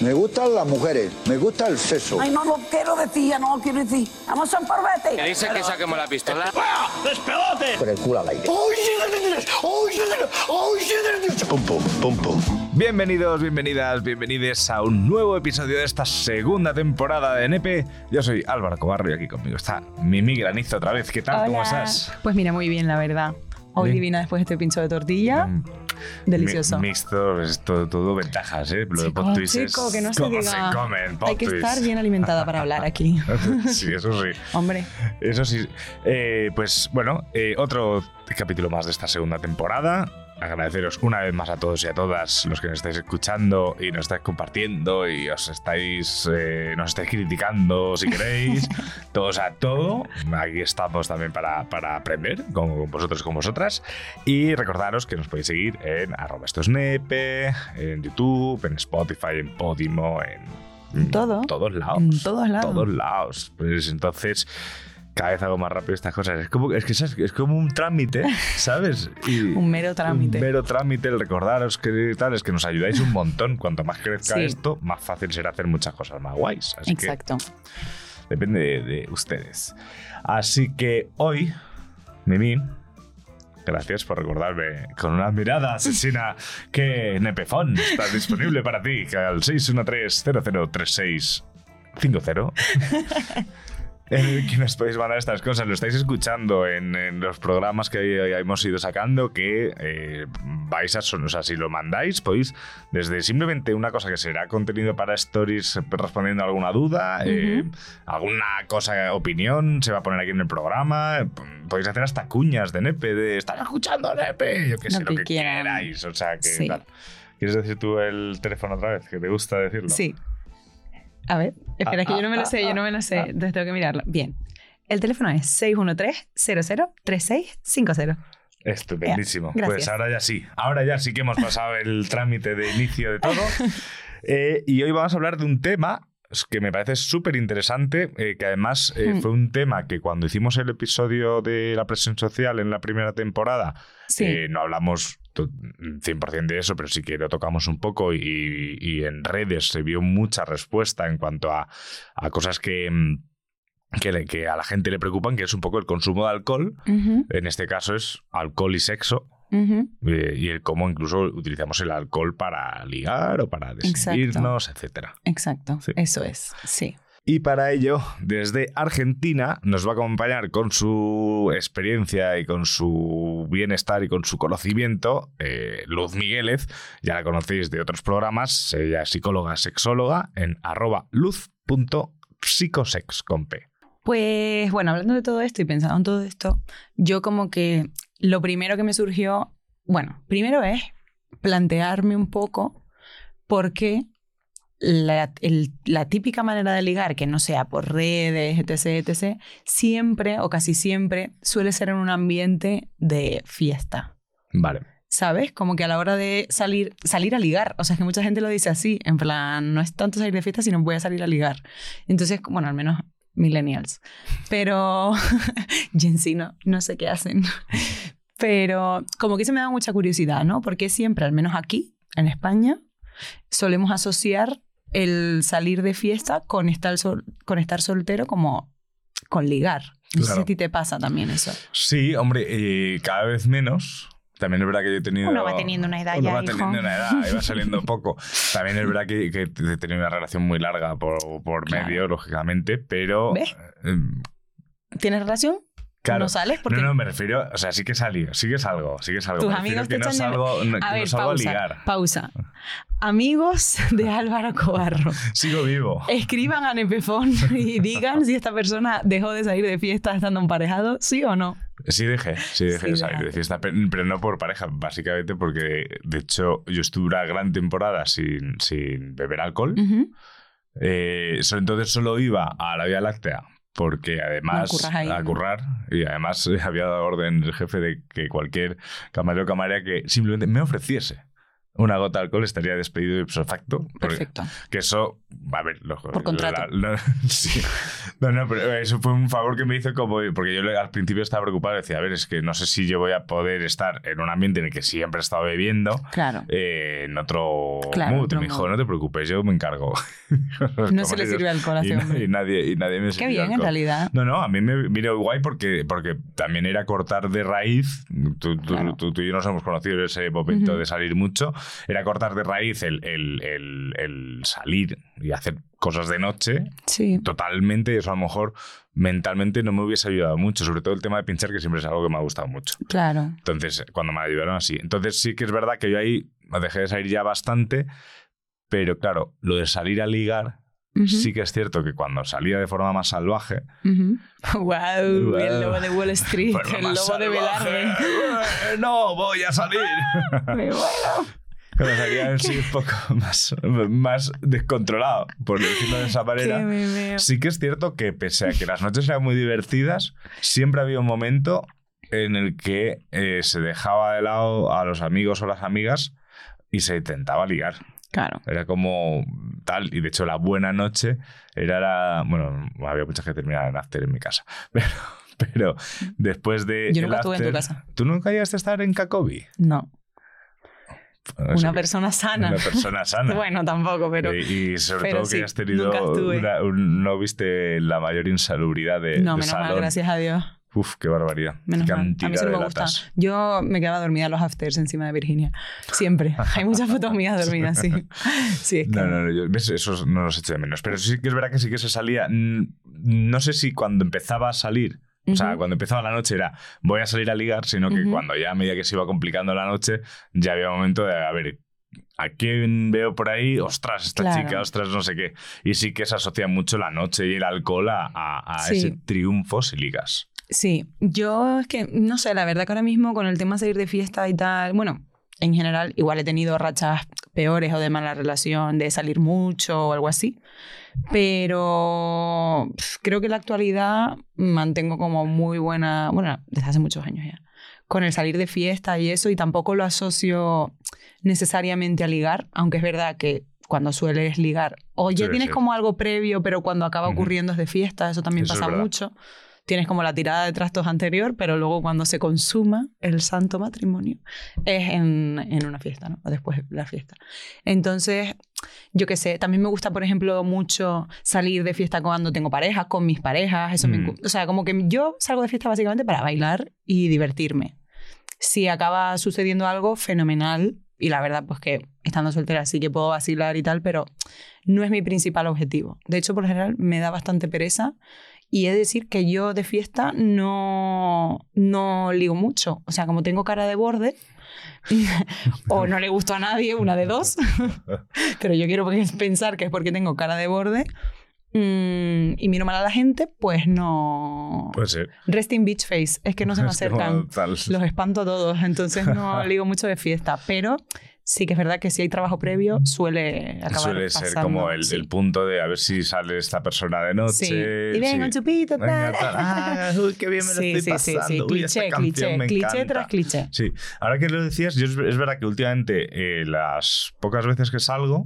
Me gustan las mujeres, me gusta el sexo. Ay, no lo quiero decir, ya no lo quiero decir. Vamos a un ¿Qué parvete. dice que saquemos la pistola? Con el culo al aire. Pum, pum, pum, pum. Bienvenidos, bienvenidas, bienvenides a un nuevo episodio de esta segunda temporada de NP. Yo soy Álvaro Cobarro y aquí conmigo está Mimi Granizo otra vez. ¿Qué tal? ¿Cómo estás? Pues mira, muy bien, la verdad. Hoy Bien. divina después de este pincho de tortilla. Mm, Delicioso. mi- Mixto, es todo, todo ventajas, ¿eh? Lo de Chico, twist es chico, que no se diga. se comen Hay que twist. estar bien alimentada para hablar aquí. sí, eso sí. Hombre, Eso sí. Eh, pues bueno, eh, otro capítulo más de esta segunda temporada. Agradeceros una vez más a todos y a todas los que nos estáis escuchando y nos estáis compartiendo y os estáis eh, nos estáis criticando si queréis. todos a todo. Aquí estamos también para, para aprender con vosotros y con vosotras. Y recordaros que nos podéis seguir en arroba esto es nepe, en YouTube, en Spotify, en Podimo, en todo. todos lados. En todos lados. Todos lados. Pues entonces, cada vez hago más rápido estas cosas. Es como, es que ¿sabes? es como un trámite, ¿sabes? Y Un mero trámite. Un mero trámite, el recordaros que tal, es que nos ayudáis un montón. Cuanto más crezca Sí. esto, más fácil será hacer muchas cosas más guays. Así exacto. que depende de, de ustedes. Así que hoy, Mimi. Gracias por recordarme con una mirada asesina que Nepefon está disponible para ti al 613-003650 en que nos podéis mandar estas cosas. Lo estáis escuchando en, en los programas que hemos ido sacando que eh, vais a... O sea, si lo mandáis, podéis desde simplemente una cosa que será contenido para stories respondiendo a alguna duda, eh, alguna cosa, opinión, se va a poner aquí en el programa. Podéis hacer hasta cuñas de Nepe, de estar escuchando Nepe, yo qué sé, Lo que que quieran. queráis. O sea, que Sí. tal. ¿Quieres decir tú el teléfono otra vez? Que te gusta decirlo. Sí. A ver, espera, Ah, que yo no me lo sé, yo no me lo sé. Entonces tengo que mirarlo. Bien. El teléfono es 613-003650. Estupendísimo. Pues ahora ya sí. Ahora ya sí que hemos pasado el trámite de inicio de todo. Eh, y hoy vamos a hablar de un tema que me parece súper interesante, eh, que además eh, Hmm. fue un tema que cuando hicimos el episodio de la presión social en la primera temporada, Sí. no hablamos 100% de eso, pero sí que lo tocamos un poco y, y en redes se vio mucha respuesta en cuanto a, a cosas que, mm, que, le- que a la gente le preocupan, que es un poco el consumo de alcohol. En este caso es alcohol y sexo. eh, y el cómo incluso utilizamos el alcohol para ligar o para decidirnos, etcétera. Exacto. Sí. Eso es. Sí. Y para ello, desde Argentina, nos va a acompañar con su experiencia y con su bienestar y con su conocimiento, eh, Luz Migueles. Ya la conocéis de otros programas, ella es psicóloga, sexóloga, en arroba luz.psicosex. Pues bueno, hablando de todo esto y pensando en todo esto, yo como que lo primero que me surgió, bueno, primero es plantearme un poco por qué la, el- la típica manera de ligar, que no sea por redes, etc., etc., siempre o casi siempre suele ser en un ambiente de fiesta. Vale. ¿Sabes? Como que a la hora de salir, salir a ligar. O sea, es que mucha gente lo dice así. En plan, no es tanto salir de fiesta, sino voy a salir a ligar. Entonces, bueno, al menos millennials. Pero Gen Z no, no sé qué hacen. Pero como que se me da mucha curiosidad, ¿no? Porque siempre, al menos aquí, en España, solemos asociar el salir de fiesta con estar, sol- con estar soltero como con ligar. No sé si Claro. a ti te pasa también eso. Sí, hombre, eh, cada vez menos. También es verdad que yo he tenido. Uno va teniendo una edad Uno ya, va hijo. teniendo una edad y va saliendo poco. También es verdad que, que he tenido una relación muy larga por, por Claro. medio, lógicamente, pero. ¿Ves? eh, ¿Tienes relación? Claro. ¿No sales? Porque No, no, me refiero. O sea, sí que salí, sí que salgo, sí que salgo. tus Me amigos que te no echan de- no, A no ver, salgo pausa, a ligar. pausa. Amigos de Álvaro Cobarro, Sigo vivo. escriban a Nepefón y digan si esta persona dejó de salir de fiesta estando emparejado, sí o no. Sí dejé, sí dejé Sí, de salir de fiesta, pe- pero no por pareja, básicamente porque, de hecho, yo estuve una gran temporada sin, sin beber alcohol. Eh, entonces solo iba a la Vía Láctea porque además No a currar y además había dado orden el jefe de que cualquier camarero o camarera que simplemente me ofreciese una gota de alcohol estaría despedido ipso facto. porque- Perfecto. Que eso, a ver, lo- Por contrato. la- no, sí. no, no, pero eso fue un favor que me hizo como, porque yo al principio estaba preocupado, decía, a ver, es que no sé si yo voy a poder estar en un ambiente en el que siempre he estado bebiendo, Claro. eh, en otro Claro, mood. Me dijo, no te preocupes, yo me encargo. No se le sirve alcohol a y, y nadie, y nadie me Qué bien, en alcohol. realidad. No, no, a mí me vino guay porque, porque también era cortar de raíz. Tú, tú- Claro. tú- tú y yo nos hemos conocido en ese momento Ujú. de salir mucho. Era cortar de raíz el, el- el- el salir y hacer cosas de noche Sí. totalmente. Eso a lo mejor mentalmente no me hubiese ayudado mucho. Sobre todo el tema de pinchar, que siempre es algo que me ha gustado mucho. Claro. Entonces, cuando me ayudaron así. Entonces, sí que es verdad que yo ahí dejé de salir ya bastante. Pero claro, lo de salir a ligar, sí que es cierto que cuando salía de forma más salvaje, Ujú. Wow, el Wow. lobo de Wall Street, el lobo de salvaje. Velarde. Eh, No, voy a salir. Me muero. Cuando salía así un poco más, más descontrolado, por decirlo de esa manera. Sí que es cierto que pese a que las noches eran muy divertidas, siempre había un momento en el que eh, se dejaba de lado a los amigos o las amigas y se intentaba ligar. Claro. Era como tal, y de hecho la buena noche era la... Bueno, había muchas que terminaban en after en mi casa, pero, pero después de... Yo nunca estuve en tu after- casa. ¿Tú nunca llegaste a estar en Cacobi? No. Bueno, Una persona sana. Una persona sana. Bueno, tampoco, pero. y, y sobre pero todo sí, que has tenido una- un- no viste la mayor insalubridad de, no, de menos mal, gracias a Dios. Uf, qué barbaridad. Menos mal. A mí sí me gusta. Yo me quedaba dormida en los afters encima de Virginia. Siempre. Hay muchas fotos mías dormidas, sí. Sí, es que. No, no, no, yo-. Eso no los echo de menos. Pero sí que es verdad que sí que se salía. No sé si cuando empezaba a salir, o sea, cuando empezaba la noche era voy a salir a ligar, sino que cuando ya a medida que se iba complicando la noche, ya había momento de, a ver, ¿a quién veo por ahí? Ostras, esta Claro. chica, ostras, no sé qué. Y sí que se asocia mucho la noche y el alcohol a, a- a Sí. ese triunfo si ligas. Sí, yo es que, no sé, la verdad que ahora mismo con el tema de salir de fiesta y tal, bueno, en general igual he tenido rachas peores o de mala relación, de salir mucho o algo así, pero pf, creo que en la actualidad mantengo como muy buena, bueno, desde hace muchos años ya, con el salir de fiesta y eso y tampoco lo asocio necesariamente a ligar, aunque es verdad que cuando sueles ligar, o ya Suele tienes ser. como algo previo, pero cuando acaba ocurriendo es de fiesta, eso también Eso es pasa verdad. mucho tienes como la tirada de trastos anterior, pero luego cuando se consuma el santo matrimonio es en, en una fiesta, ¿no? O después de la fiesta. Entonces, yo qué sé, también me gusta, por ejemplo, mucho salir de fiesta cuando tengo parejas, con mis parejas, eso me Mm. encu- O sea, como que yo salgo de fiesta básicamente para bailar y divertirme. Si acaba sucediendo algo, fenomenal. Y la verdad, pues que estando soltera sí que puedo vacilar y tal, pero no es mi principal objetivo. De hecho, por general, me da bastante pereza y he de decir que yo de fiesta no, no ligo mucho. O sea, como tengo cara de borde, o no le gusto a nadie, una de dos, pero yo quiero pensar que es porque tengo cara de borde mm, y miro mal a la gente, pues no... Puede ser. Resting beach face, es que no se me acercan. Los espanto a todos, entonces no ligo mucho de fiesta, pero sí que es verdad que si hay trabajo previo suele acabar Suele ser pasando, como el, sí. el punto de a ver si sale esta persona de noche. Sí. Y venga, sí. chupito, tal. Ah, uy, qué bien me lo estoy sí, sí, pasando. sí, Uy, cliché, cliché, me cliché tras cliché. Sí, ahora que lo decías, yo es, es verdad que últimamente eh, las pocas veces que salgo,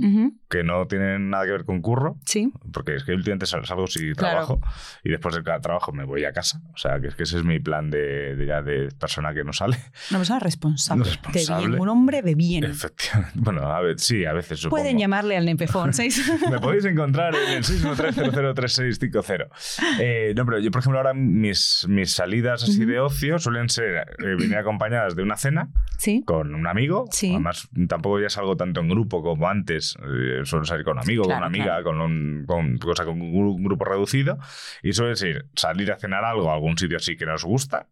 que no tienen nada que ver con curro, Sí, porque es que últimamente sal- salgo si Claro. trabajo y después de cada trabajo me voy a casa. O sea, que es que ese es mi plan de, de ya de persona que no sale. una persona responsable, Responsable. de bien, un hombre de bien. Efectivamente. Bueno, a ver, sí, a veces supongo. Pueden llamarle al Nepefón 6. Me podéis encontrar en el 613003650. Eh, no, pero yo, por ejemplo, ahora mis, mis salidas así de ocio suelen ser eh, venir acompañadas de una cena sí, con un amigo. Sí. Además, tampoco ya salgo tanto en grupo como antes. Eh, suelo salir con un amigo, Claro, con una amiga, claro. con, un, con, o sea, con un gru- grupo reducido. Y suele ser salir a cenar algo a algún sitio así que nos gusta,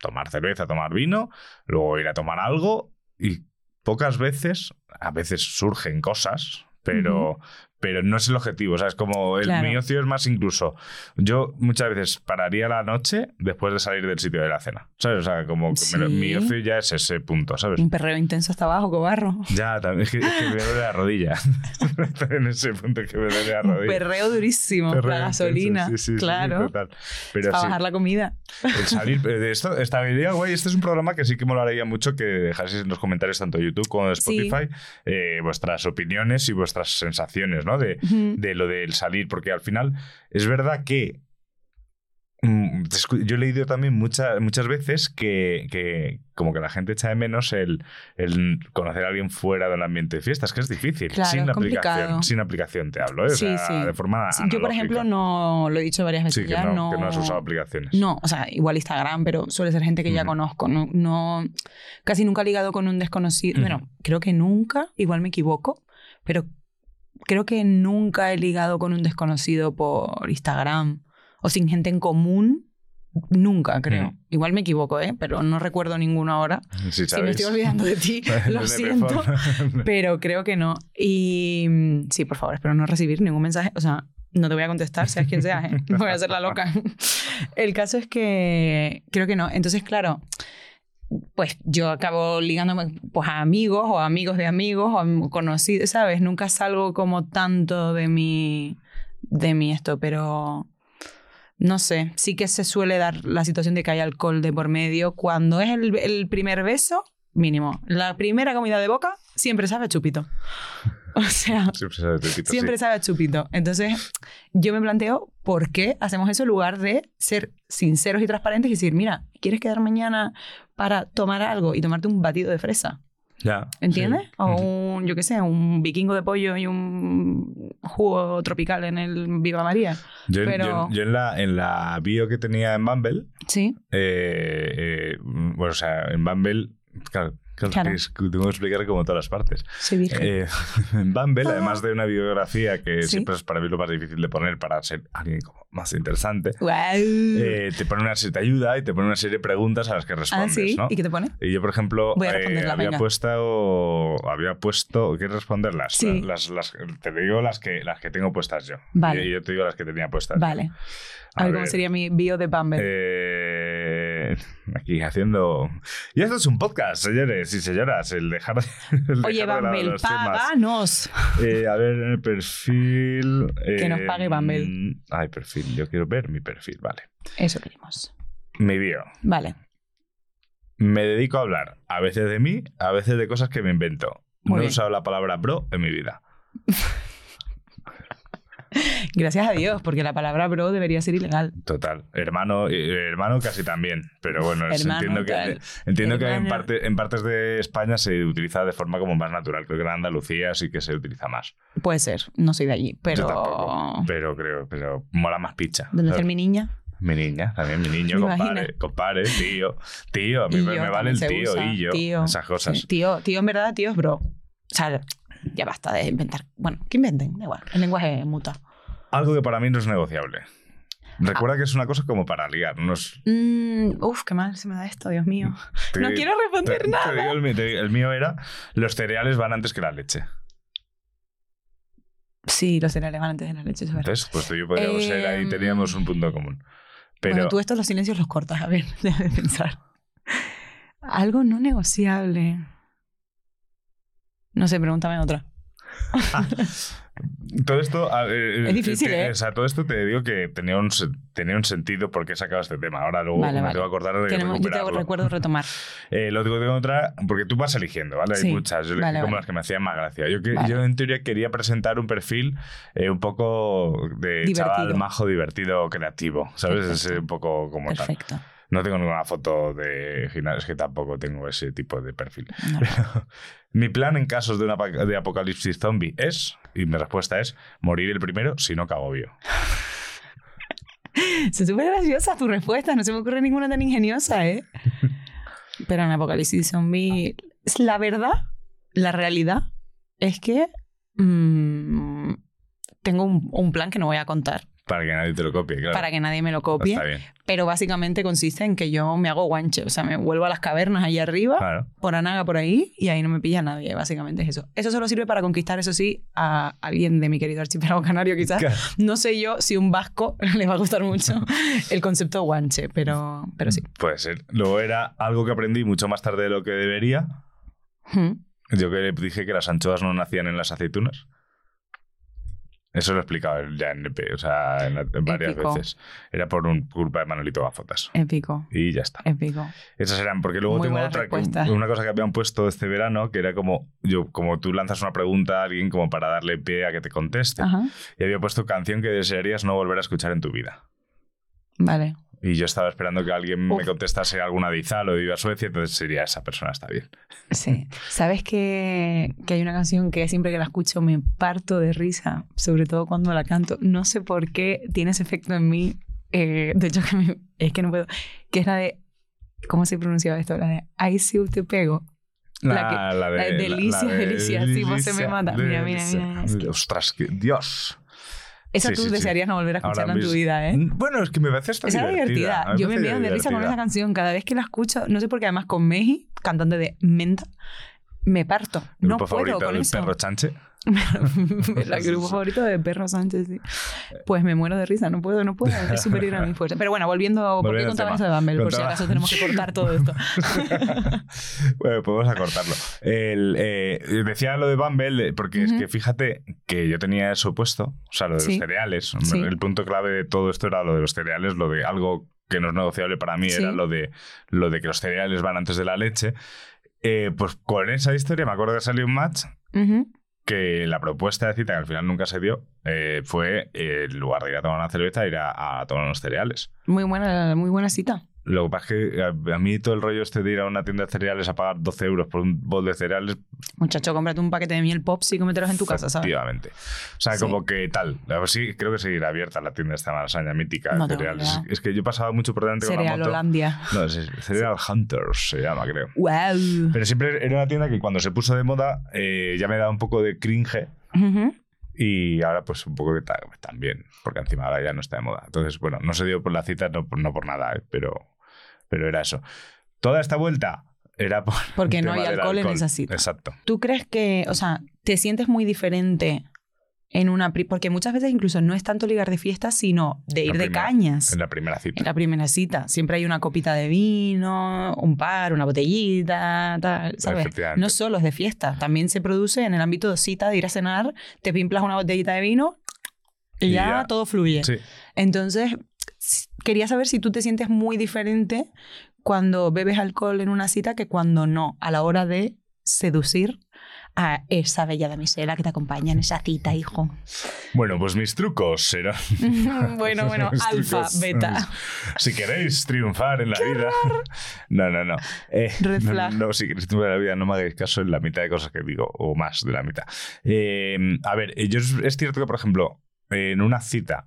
tomar cerveza, tomar vino, luego ir a tomar algo y pocas veces, a veces surgen cosas, pero, pero no es el objetivo. O sea, es como el, Claro. mi ocio es más incluso. Yo muchas veces pararía la noche después de salir del sitio de la cena. ¿Sabes? O sea, como que me mi ocio ya es ese punto, ¿sabes? Un perreo intenso hasta abajo, cobarro. Ya, también es que, es que me duele la rodilla. en ese punto que me duele la Un rodilla. perreo durísimo. Perreo la intenso, gasolina. sí, sí, sí, claro. total. Pero para bajar la comida. el salir eh, de esto estaría guay. Este es un programa que sí que molaría mucho que dejaseis en los comentarios tanto de YouTube como de. Spotify eh, vuestras opiniones y vuestras sensaciones, ¿no? De, de lo del salir, porque al final es verdad que mm, yo he leído también muchas muchas veces que, que como que la gente echa de menos el, el conocer a alguien fuera del ambiente de fiestas, que es difícil, Claro, sin aplicación, sin aplicación te hablo, ¿eh? O Sí, sea, sí. de forma Yo, por ejemplo, no lo he dicho varias veces Sí, que ya. no, no, que no has usado aplicaciones. No, o sea, igual Instagram, pero suele ser gente que ya conozco. No, no, casi nunca he ligado con un desconocido. Bueno, creo que nunca, igual me equivoco, pero creo que nunca he ligado con un desconocido por Instagram o sin gente en común. Nunca, creo. Ujú. Igual me equivoco, ¿eh? Pero no recuerdo ninguno ahora. Sí, Si me estoy olvidando de ti, lo siento. Pero creo que no. Y mm, sí, por favor, espero no recibir ningún mensaje. O sea, no te voy a contestar, seas quien seas, ¿eh? Voy a hacer la loca. El caso es que creo que no. Entonces, claro, pues yo acabo ligándome pues, a amigos o amigos de amigos o conocidos, ¿sabes? Nunca salgo como tanto de mi, de mi esto, pero no sé, sí que se suele dar la situación de que hay alcohol de por medio. Cuando es el, el primer beso, mínimo. La primera comida de boca siempre sabe a chupito. O sea, Siempre se repite, siempre sí. sabe a chupito. Entonces, yo me planteo por qué hacemos eso en lugar de ser sinceros y transparentes y decir, mira, ¿quieres quedar mañana para tomar algo y tomarte un batido de fresa? Ya, ¿Entiendes? sí. O un, yo qué sé, un vikingo de pollo y un jugo tropical en el Viva María. Yo, pero- yo- yo en, la, en la bio que tenía en Bumble, Sí. eh, eh, bueno, o sea, en Bumble, claro, claro, Claro. es tengo que explicar como todas las partes. Soy virgen. Eh, Bumble, además de una biografía que Sí. siempre es para mí lo más difícil de poner para ser alguien como más interesante, Guau. eh, te pone una serie, te ayuda y te pone una serie de preguntas a las que ah, respondes, sí. ¿no? ¿Y qué te pone? Y yo, por ejemplo, Voy a eh, había venga. puesto, había puesto, ¿quieres responderlas? Sí. Las, las- te digo las que, las que tengo puestas yo. Vale. Y yo te digo las que tenía puestas. yo. Vale. A, ver, cómo sería mi bio de Bumble. Eh, aquí haciendo. Y esto es un podcast, señores y señoras. El dejar, el Oye, dejar de Bumble, los temas. páganos. Eh, a ver, el perfil. Que nos pague Bumble. Ay, perfil. Yo quiero ver mi perfil, vale. Eso queremos. Mi bio. Vale. Me dedico a hablar a veces de mí, a veces de cosas que me invento. Muy no he usado la palabra bro en mi vida. Gracias a Dios, porque la palabra bro debería ser ilegal. Total. Hermano, hermano casi también. Pero bueno, Hermano, entiendo que, tal. entiendo que en, parte, en partes de España se utiliza de forma como más natural. Creo que en Andalucía sí que se utiliza más. Puede ser, no soy de allí, Yo pero. tampoco. Pero creo, pero mola más picha. ¿Dónde está mi niña? Mi niña, también mi niño, compadre, compadre, tío. Tío, a mí me, yo me vale el tío usa. y yo. Tío. Esas cosas. Tío, tío, en verdad, tío es bro. O sea, ya basta de inventar. Bueno, que inventen, da igual. El lenguaje muta. Algo que para mí no es negociable. Recuerda que es una cosa como para ligar. No es, Mm, uf, qué mal se me da esto, Dios mío. te- No quiero responder te- te nada. digo el, mío, te digo- el mío era: los cereales van antes que la leche. Sí, los cereales van antes de la leche, es verdad. Entonces, pues tú y yo podríamos ser ahí, Em, teníamos un punto común. Pero Bueno, tú estos los silencios los cortas, a ver, déjame pensar. Algo no negociable. No sé, pregúntame otra. todo esto. ver, Es difícil, te- ¿eh? O sea, todo esto te digo que tenía un, tenía un sentido porque he sacado este tema. Ahora luego Vale, me vale. tengo que acordar de Tenemos, yo te recuerdo retomar. Eh, lo digo de otra, porque tú vas eligiendo, ¿vale? Hay Sí, muchas. Yo vale, como las que me hacían más gracia. Yo, que, yo en teoría quería presentar un perfil eh, un poco de Divertido. chaval majo, divertido, creativo. ¿Sabes? Perfecto. Ese un poco como tal. Perfecto. No tengo ninguna foto de gimnasio, es que tampoco tengo ese tipo de perfil. No. Mi plan en casos de, una, de apocalipsis zombie es, y mi respuesta es, morir el primero si no cago yo. Son súper graciosas tus respuestas, no se me ocurre ninguna tan ingeniosa, ¿eh? Pero en Apocalipsis Zombie, la verdad, la realidad es que mm, tengo un, un plan que no voy a contar. Para que nadie te lo copie, claro. para que nadie me lo copie. Está bien. Pero básicamente consiste en que yo me hago guanche. O sea, me vuelvo a las cavernas ahí arriba, Claro. por Anaga por ahí, y ahí no me pilla nadie. Básicamente es eso. Eso solo sirve para conquistar, eso sí, a alguien de mi querido archipiélago canario, quizás. Claro. No sé yo si un vasco le va a gustar mucho el concepto guanche, pero, pero sí. Puede ser. Luego era algo que aprendí mucho más tarde de lo que debería. Yo que dije que las anchoas no nacían en las aceitunas. Eso lo he explicado ya en EP, o sea, en varias Épico. veces. Era por un, culpa de Manolito Gafotas. Épico, Y ya está. épico. Esas eran, porque luego Muy tengo otra, que- respuesta. una cosa que habían puesto este verano, que era como, yo, como tú lanzas una pregunta a alguien como para darle pie a que te conteste. Ajá, Y había puesto canción que desearías no volver a escuchar en tu vida. vale. Y yo estaba esperando que alguien me Uf. contestase alguna de Izal o de Viva Suecia, entonces sería esa persona, está bien. Sí. ¿Sabes que, que hay una canción que siempre que la escucho me parto de risa? Sobre todo cuando la canto. No sé por qué tiene ese efecto en mí. eh, de hecho, que me- es que no puedo. Que es la de. ¿Cómo se pronunciaba esto? La de Ay, si te pego. La que- la la de delicias, delicias, sí, vos se me mata. Mira, mira, delicia. mira, es que- Ostras, que Dios. Esa Sí, tú sí, sí. desearías no volver a escucharla en tu vida, ¿eh? Bueno, es que me parece esta Esa es divertida. me Yo me meo de risa con divertida. esa canción. Cada vez que la escucho, no sé por qué, además con Meji, cantante de Menta, me parto. No puedo favorito con del eso. perro chanche. El grupo favorito de Perro Sánchez, sí. Pues me muero de risa, no puedo, no puedo, es superior a mi fuerza. Pero bueno, volviendo, ¿por qué contaba eso de Bumble? Por si acaso tenemos que cortar todo esto. bueno, podemos acortarlo. El, eh, decía lo de Bumble, porque es que fíjate que yo tenía eso puesto, o sea, lo de Sí. los cereales. Sí. El punto clave de todo esto era lo de los cereales, lo de algo que no es negociable para mí era lo de, lo de que los cereales van antes de la leche. Eh, pues con esa historia me acuerdo que salió un match Ujú. Que la propuesta de cita, que al final nunca se dio, eh, fue eh, en lugar de ir a tomar una cerveza, ir a, a tomar unos cereales. Muy buena, muy buena cita. Lo que pasa es que a, a mí todo el rollo este de ir a una tienda de cereales a pagar 12 euros por un bol de cereales, Muchacho, cómprate un paquete de miel pops y cómetelos en tu casa, ¿sabes? efectivamente. O sea, Sí. como que tal. Sí, creo que seguirá abierta la tienda esta malasaña mítica de No cereales. Es que yo pasaba mucho por delante con la Cereal moto. Holandia. No, es Cereal Hunters se llama, creo. ¡Wow! Pero siempre era una tienda que cuando se puso de moda eh, ya me daba un poco de cringe Ujú. Y ahora, pues un poco que ta- también, porque encima ahora ya no está de moda. Entonces, bueno, no se dio por la cita, no, por- no por nada, ¿eh? pero, pero era eso. Toda esta vuelta era por. Porque no hay alcohol en esa cita. Exacto. ¿Tú crees que, o sea, te sientes muy diferente en una... Porque muchas veces incluso no es tanto ligar de fiesta, sino de ir de cañas. En la primera cita. En la primera cita. Siempre hay una copita de vino, un par, una botellita, tal, ¿sabes? No solo es de fiesta, también se produce en el ámbito de cita, de ir a cenar, te pimplas una botellita de vino y, Y ya, ya. todo fluye. Sí. Entonces, quería saber si tú te sientes muy diferente cuando bebes alcohol en una cita que cuando no, a la hora de seducir a esa bella damisela que te acompaña en esa cita, hijo. Bueno, pues mis trucos serán. bueno, bueno, alfa, beta. Si queréis triunfar en la vida. No, no, no. Eh, Red no, flag. no, si queréis triunfar en la vida, no me hagáis caso en la mitad de cosas que digo, o más de la mitad. Eh, a ver, eh, yo es, es cierto que, por ejemplo, en una cita.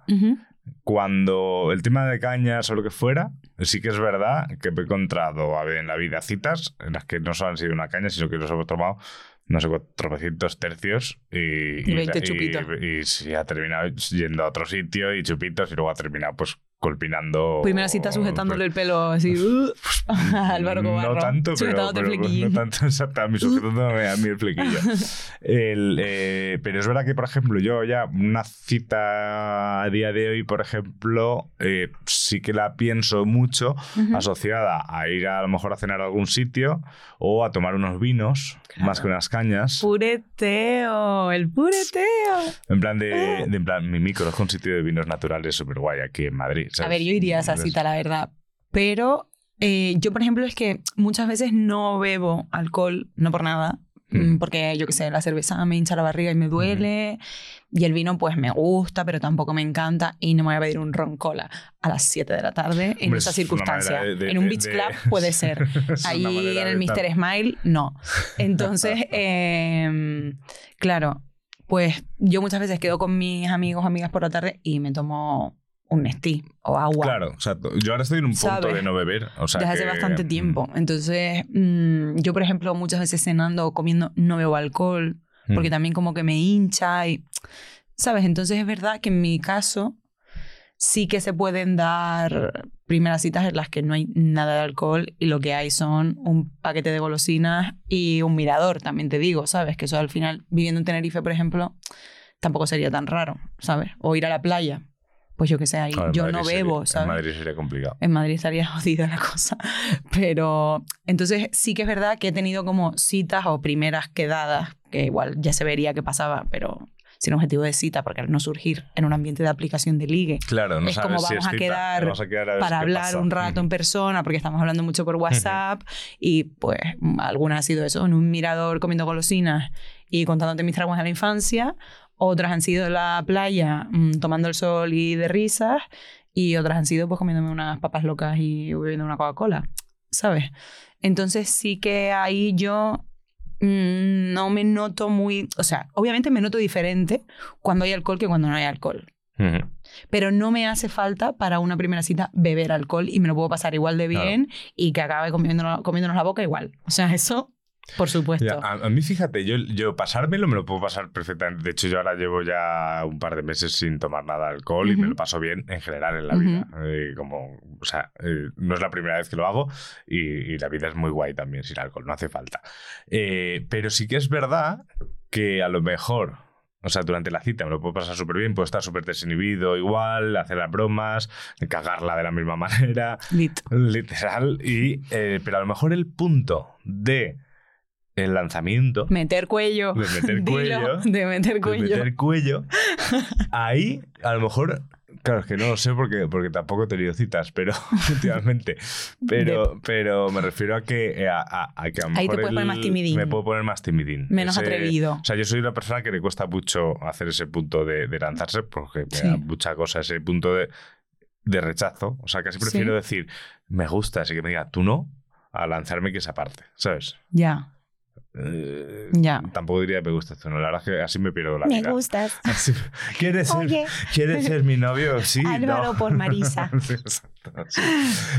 Cuando el tema de cañas o lo que fuera, sí que es verdad que he encontrado a ver, en la vida citas en las que no solo han sido una caña, sino que los hemos tomado, no sé, tropecientos tercios y, Y 20 chupitos. y, y sí, ha terminado yendo a otro sitio y chupitos y luego ha terminado pues colpinando. Primera cita sujetándole el pelo así uh, a Álvaro Cobarro. No tanto, pero, pero- no tanto a mí sujetándome a mí el flequillo. El, eh, pero es verdad que, por ejemplo, yo ya una cita a día de hoy, por ejemplo, eh, sí que la pienso mucho Ujú. asociada a ir a, lo mejor a cenar a algún sitio o a tomar unos vinos Claro. más que unas cañas. Pureteo, el pureteo. En plan de, de en plan, mi micro es un sitio de vinos naturales súper guay aquí en Madrid. A ¿sabes? ver, yo iría a esa cita, la verdad. Pero eh, yo, por ejemplo, es que muchas veces no bebo alcohol, no por nada. Mm. Porque yo qué sé, la cerveza me hincha la barriga y me duele. Y el vino, pues me gusta, pero tampoco me encanta. Y no me voy a pedir un ron cola a las 7 de la tarde en esa es circunstancia. manera de- de- en un beach de- club puede ser. Ahí en el. Mr. Smile, no. Entonces, eh, claro, pues yo muchas veces quedo con mis amigos o amigas por la tarde y me tomo un Nestí o agua. Claro, o sea, yo ahora estoy en un punto ¿Sabes? de no beber. O sea, desde hace que- bastante mm, tiempo. Entonces, mm, yo, por ejemplo, muchas veces cenando o comiendo no bebo alcohol porque mm. también como que me hincha y, ¿sabes? Entonces es verdad que en mi caso sí que se pueden dar primeras citas en las que no hay nada de alcohol y lo que hay son un paquete de golosinas y un mirador, también te digo, ¿sabes? Que eso al final, viviendo en Tenerife, por ejemplo, tampoco sería tan raro, ¿sabes? O ir a la playa. Pues yo que sé, ahí yo Madrid no sería- bebo, ¿sabes? En Madrid sería complicado. En Madrid estaría jodida la cosa. Pero entonces sí que es verdad que he tenido como citas o primeras quedadas, que igual ya se vería que pasaba, pero sin objetivo de cita, porque al no surgir en un ambiente de aplicación de ligue, Claro, no es sabes como si vamos es a cita, quedar vamos a quedar a para qué hablar pasa. un rato en persona, porque estamos hablando mucho por WhatsApp y pues algunas ha sido eso, en un mirador comiendo golosinas y contándote mis traumas de la infancia, otras han sido en la playa mm, tomando el sol y de risas y otras han sido pues comiéndome unas papas locas y bebiendo una Coca-Cola, ¿sabes? Entonces sí que ahí yo mm, no me noto muy, o sea, obviamente me noto diferente cuando hay alcohol que cuando no hay alcohol. Pero no me hace falta para una primera cita beber alcohol y me lo puedo pasar igual de Claro. bien y que acabe comiéndonos, comiéndonos la boca igual. O sea, eso, por supuesto. Ya, a, a mí, fíjate, yo, yo pasármelo me lo puedo pasar perfectamente. De hecho, yo ahora llevo ya un par de meses sin tomar nada de alcohol y me lo paso bien en general en la vida. Eh, como, o sea, eh, no es la primera vez que lo hago y, y la vida es muy guay también sin alcohol, no hace falta. Eh, pero sí que es verdad que a lo mejor. O sea, durante la cita me lo puedo pasar súper bien, puedo estar súper desinhibido igual, hacer las bromas, cagarla de la misma manera. Lit. Literal. Y, eh, pero a lo mejor el punto de el lanzamiento, Meter cuello. De meter Dilo, cuello. de meter de cuello. meter cuello, ahí a lo mejor, claro, es que no lo sé porque, porque tampoco he tenido citas, pero últimamente. Pero, pero me refiero a que, eh, a, a- a que a lo Ahí mejor te puedes poner más timidín. Me puedo poner más timidín. Menos Ese- atrevido. O sea, yo soy una persona que le cuesta mucho hacer ese punto de, de lanzarse porque me Sí. da mucha cosa ese punto de, de rechazo. O sea, casi prefiero Sí. decir, me gusta, así que me diga, tú no, a lanzarme que esa parte, ¿sabes? Ya. Eh, Ya. Tampoco diría me gusta tú no, la verdad es que así me pierdo la vida. gustas. Así- ¿Quieres ser. ¿Quieres ser mi novio? Sí. Álvaro no. por Marisa. Exacto, sí.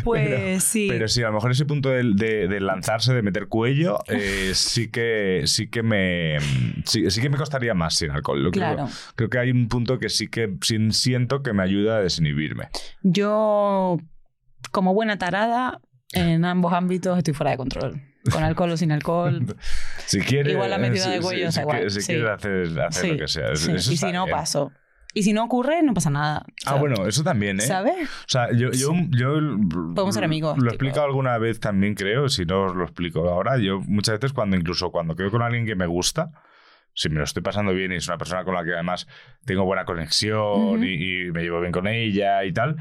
Pues Pero- sí. Pero sí, a lo mejor ese punto del- de, de lanzarse, de meter cuello, eh, sí que sí que me sí, sí que me costaría más sin alcohol. Lo creo- Claro. Creo, que hay un punto que sí que sin- siento que me ayuda a desinhibirme. Yo, como buena tarada, en ambos ámbitos estoy fuera de control. Con alcohol o sin alcohol. Si quieres, Igual la metida de cuello, igual, si sí. quieres hacer, hacer lo que sea. Eso Y si no, paso. Y si no ocurre, no pasa nada. Ah, bueno, eso también, ¿eh? ¿Sabes? O sea, yo, yo, yo Podemos ser amigos, Lo he explicado alguna vez también, creo. Si no os lo explico ahora, yo muchas veces cuando incluso cuando quedo con alguien que me gusta, si me lo estoy pasando bien y es una persona con la que además tengo buena conexión y me llevo bien con ella y tal,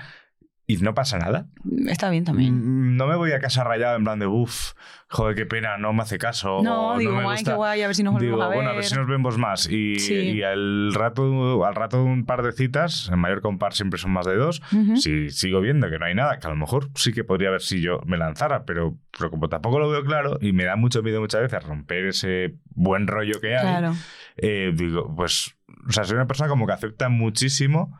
y no pasa nada, Está bien también. mm, no me voy a casa rayado en plan de uff, joder, qué pena, no me hace caso. No, o digo, me gusta". qué guay, a ver si nos volvemos Digo, a ver. bueno, a ver si nos vemos más. Y, Sí. y al rato, al rato un par de citas, en mayor compar siempre son más de dos. Si sigo viendo que no hay nada, que a lo mejor sí que podría ver si yo me lanzara, pero, pero como tampoco lo veo claro y me da mucho miedo muchas veces romper ese buen rollo que hay, Claro. eh, digo, pues, o sea, soy una persona como que acepta muchísimo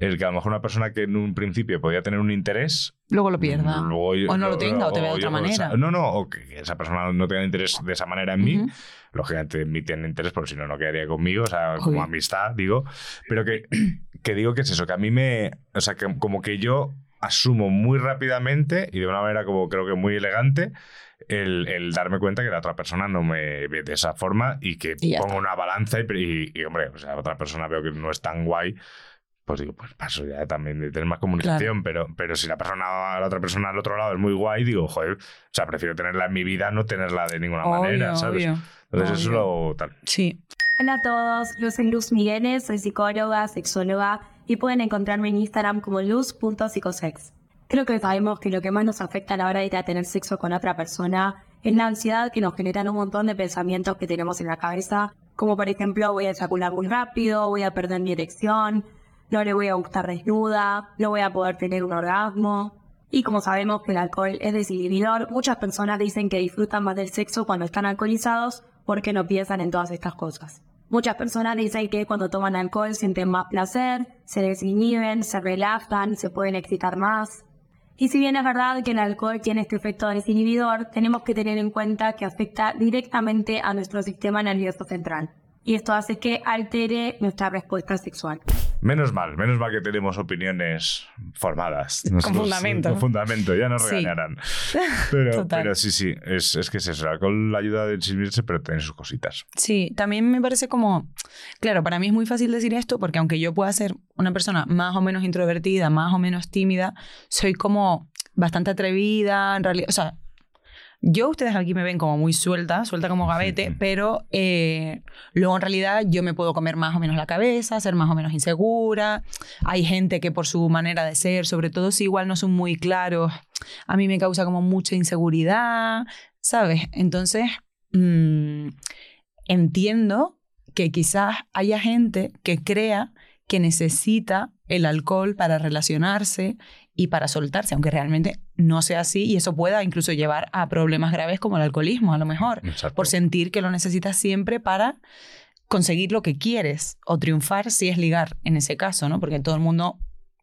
el que a lo mejor una persona que en un principio podía tener un interés Luego lo pierda. luego yo- O no lo tenga, o te vea de otra yo- manera. no, no, o que esa persona no tenga interés de esa manera en mí. Ujú. Lógicamente en mí tiene interés, porque si no, no quedaría conmigo, o sea, Obvio. como amistad, digo. Pero que, que digo que es eso, que a mí me. O sea, que como que yo asumo muy rápidamente y de una manera como creo que muy elegante. El, el darme cuenta que la otra persona no me ve de esa forma y que Y pongo está. una balanza y, y, y, hombre, o sea, otra persona veo que no es tan guay, pues digo, pues paso ya también de tener más comunicación, pero, pero si la persona, la otra persona al otro lado es muy guay, digo, joder, o sea, prefiero tenerla en mi vida, no tenerla de ninguna manera, Obvio, ¿sabes? obvio. Entonces eso Obvio. lo tal. Sí. Hola a todos, yo soy Luz Migueles, soy psicóloga, sexóloga y pueden encontrarme en Instagram como luz.psicosex. Creo que sabemos que lo que más nos afecta a la hora de ir a tener sexo con otra persona es la ansiedad que nos generan un montón de pensamientos que tenemos en la cabeza, como por ejemplo voy a eyacular muy rápido, voy a perder mi erección, no le voy a gustar desnuda, no voy a poder tener un orgasmo. Y como sabemos que el alcohol es desinhibidor, muchas personas dicen que disfrutan más del sexo cuando están alcoholizados porque no piensan en todas estas cosas. Muchas personas dicen que cuando toman alcohol sienten más placer, se desinhiben, se relajan, se pueden excitar más. Y si bien es verdad que el alcohol tiene este efecto desinhibidor, tenemos que tener en cuenta que afecta directamente a nuestro sistema nervioso central. Y esto hace que altere nuestra respuesta sexual. Menos mal, menos mal que tenemos opiniones formadas. Con fundamento. Con fundamento, ya nos Sí. regañarán. Pero, pero sí, sí, es, es que es eso. El alcohol ayuda a desinhibirse, pero tiene sus cositas. Sí, también me parece como, claro, para mí es muy fácil decir esto porque aunque yo pueda ser una persona más o menos introvertida, más o menos tímida, soy como bastante atrevida, en realidad, o sea, yo ustedes aquí me ven como muy suelta, suelta como gavete, pero eh, luego en realidad yo me puedo comer más o menos la cabeza, ser más o menos insegura. Hay gente que por su manera de ser, sobre todo si igual no son muy claros, a mí me causa como mucha inseguridad, ¿sabes? Entonces, mm, entiendo que quizás haya gente que crea que necesita el alcohol para relacionarse y para soltarse, aunque realmente no sea así y eso pueda incluso llevar a problemas graves como el alcoholismo, a lo mejor, Exacto. por sentir que lo necesitas siempre para conseguir lo que quieres o triunfar si es ligar en ese caso, ¿no? Porque todo el mundo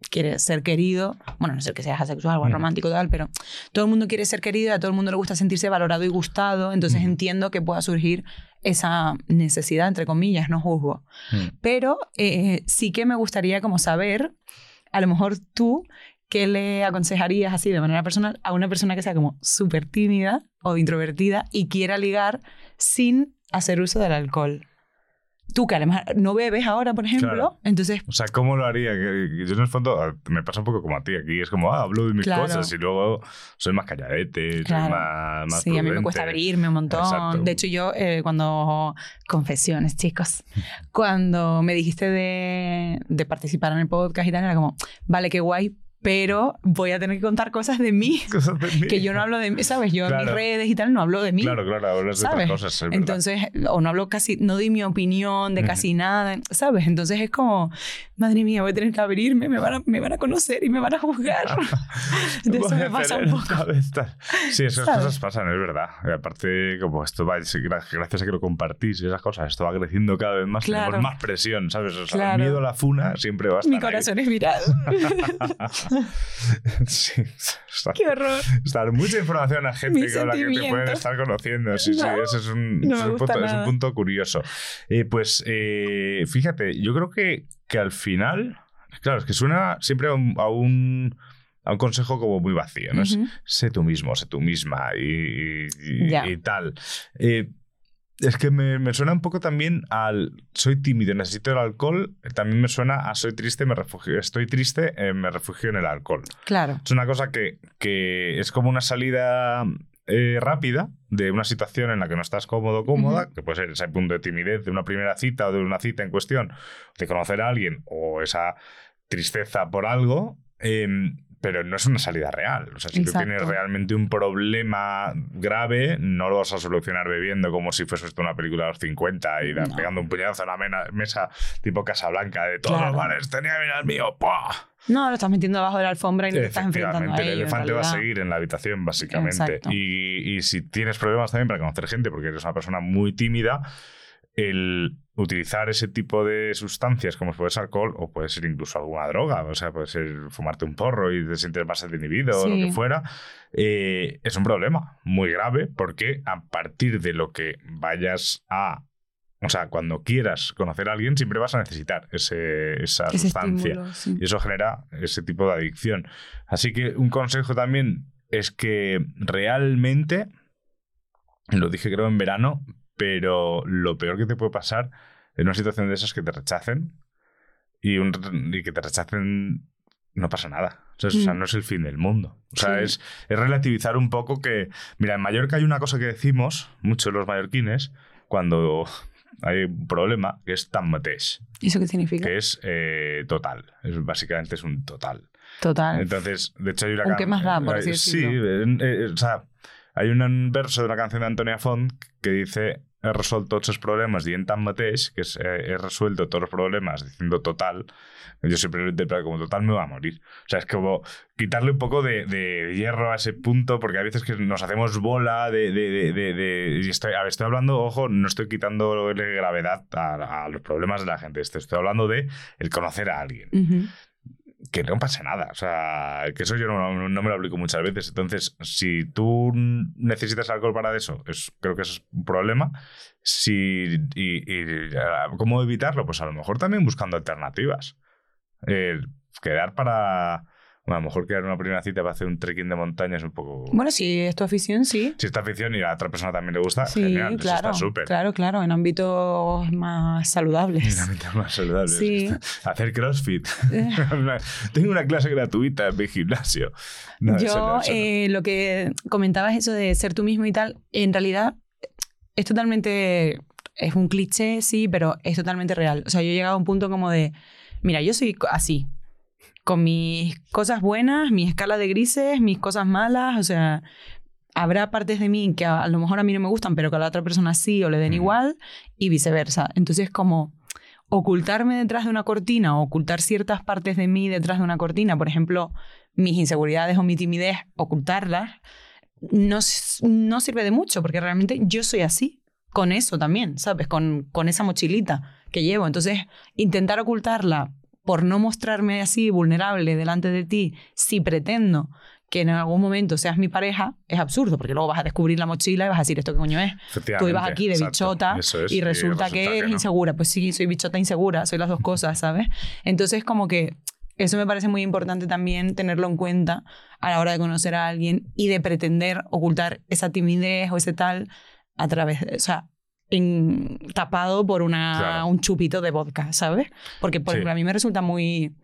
quiere ser querido, bueno, no ser que seas asexual o Mm. romántico tal, pero todo el mundo quiere ser querido a todo el mundo le gusta sentirse valorado y gustado, entonces Ujú. entiendo que pueda surgir esa necesidad, entre comillas, no juzgo. Mm. Pero eh, sí que me gustaría como saber, a lo mejor tú, ¿qué le aconsejarías así de manera personal a una persona que sea como súper tímida o introvertida y quiera ligar sin hacer uso del alcohol? Tú que además no bebes ahora, por ejemplo, Claro. entonces O sea, ¿cómo lo haría? Yo en el fondo ah, me pasa un poco como a ti. Aquí es como, ah, hablo de mis Claro. cosas y luego soy más calladete, soy Claro. más, más sí, a mí me prudente. cuesta abrirme un montón. Exacto. De hecho, yo eh, cuando... Confesiones, chicos. Cuando me dijiste de, de participar en el podcast y tal, era como, vale, qué guay, pero voy a tener que contar cosas de mí. Cosas de mí. Que yo no hablo de mí, ¿sabes? Yo en mis Claro. redes y tal no hablo de mí. Claro, claro, hablas de otras cosas. es. Entonces, o no hablo casi, no doy mi opinión de casi nada, ¿sabes? Entonces es como, madre mía, voy a tener que abrirme, me van a, me van a conocer y me van a juzgar. de eso Voy me pasa un poco. Sí, esas ¿Sabes? cosas pasan, es verdad. Y aparte, como esto va, gracias a que lo compartís y esas cosas, esto va creciendo cada vez más, Claro. tenemos más presión, ¿sabes? O sea, Claro. el miedo a la funa siempre va a estar Mi ahí. corazón es viral. sí, Qué horror. está mucha información a gente Mis con la que te pueden estar conociendo. Sí, sí, ese es un, no me es un gusta punto, es un nada. punto curioso. Eh, pues eh, fíjate, yo creo que, que al final, claro, es que suena siempre a un, a un, a un consejo como muy vacío, ¿no? Sé tú mismo, sé tú misma y, y- Ya. y tal. Eh, es que me, me suena un poco también al soy tímido, necesito el alcohol. También me suena a soy triste, me refugio. Estoy triste, eh, me refugio en el alcohol. Claro. Es una cosa que, que es como una salida eh, rápida de una situación en la que no estás cómodo cómoda, que puede ser ese punto de timidez de una primera cita o de una cita en cuestión, de conocer a alguien o esa tristeza por algo. em, pero no es una salida real. O sea, si Exacto. tú tienes realmente un problema grave, no lo vas a solucionar bebiendo como si fuese esto una película de los 50 y No. pegando un puñazo a la mena- mesa tipo Casablanca de todos Claro. los bares, tenía que venir el mío. ¡pua! No, lo estás metiendo debajo de la alfombra y no te estás enfrentando a ello. el elefante va a seguir en la habitación, básicamente. Y, y si tienes problemas también para conocer gente, porque eres una persona muy tímida, el utilizar ese tipo de sustancias, como puede ser alcohol o puede ser incluso alguna droga, o sea, puede ser fumarte un porro y te sientes más desinhibido o lo Sí. que fuera, eh, es un problema muy grave porque a partir de lo que vayas a... O sea, cuando quieras conocer a alguien, siempre vas a necesitar ese, esa Ese sustancia. estímulo, sí. Y eso genera ese tipo de adicción. Así que un consejo también es que realmente, lo dije creo en verano, pero lo peor que te puede pasar en una situación de esas es que te rechacen y, un- y que te rechacen no pasa nada. O sea, Mm. no es el fin del mundo. O sea, Sí. es, es relativizar un poco que... Mira, en Mallorca hay una cosa que decimos mucho los mallorquines cuando hay un problema, que es tan mateix ¿Y eso qué significa? que es eh, total. Es, básicamente es un total. Total. Entonces, de hecho, hay una Un qué más da, por así Sí, decirlo. eh, eh, o sea, hay un verso de una canción de Antonia Font que dice he resuelto todos los problemas dient tan mateix, que es eh, he resuelto todos los problemas diciendo total. Yo siempre lo interpreto como total me va a morir. O sea, es como quitarle un poco de, de hierro a ese punto, porque a veces que nos hacemos bola de... de, de, y estoy, a ver, estoy hablando, ojo, no estoy quitando gravedad a, a los problemas de la gente. Estoy, hablando de el conocer a alguien Ujú. Que no pase nada. O sea, que eso yo no, me lo aplico muchas veces. Entonces, si tú necesitas alcohol para eso, es, creo que es un problema. Si, y, ¿Cómo evitarlo? Pues a lo mejor también buscando alternativas. Quedar para. Bueno, a lo mejor quedar una primera cita para hacer un trekking de montaña es un poco. Bueno, si es tu afición, sí. si esta afición y a otra persona también le gusta, Sí, genial. eso claro. está súper. Claro, claro, en ámbitos más saludables. Dinamita más saludable. Sí. Hacer crossfit. Tengo una clase gratuita en mi gimnasio. No, eso Yo, no, eso no. eh, lo que comentabas, eso de ser tú mismo y tal, en realidad es totalmente. Es un cliché, sí, pero es totalmente real. O sea, yo he llegado a un punto como de. Mira, yo soy así. Con mis cosas buenas, mi escala de grises, mis cosas malas. O sea, habrá partes de mí que a, a lo mejor a mí no me gustan, pero que a la otra persona sí o le den igual, y viceversa. Entonces, como ocultarme detrás de una cortina o ocultar ciertas partes de mí detrás de una cortina, por ejemplo, mis inseguridades o mi timidez, ocultarlas, no, no sirve de mucho, porque realmente yo soy así, con eso también, ¿sabes? Con, con esa mochilita que llevo. Entonces, intentar ocultarla por no mostrarme así vulnerable delante de ti, si pretendo que en algún momento seas mi pareja, es absurdo, porque luego vas a descubrir la mochila y vas a decir esto qué coño es. Tú ibas aquí de exacto, bichota es, y resulta que eres no. insegura. Pues sí, soy bichota insegura, soy las dos cosas, ¿sabes? Entonces, como que eso me parece muy importante también tenerlo en cuenta a la hora de conocer a alguien y de pretender ocultar esa timidez o ese tal a través de, o sea, en- tapado por una, Claro. un chupito de vodka, ¿sabes? Porque, por Sí. ejemplo, a mí me resulta muy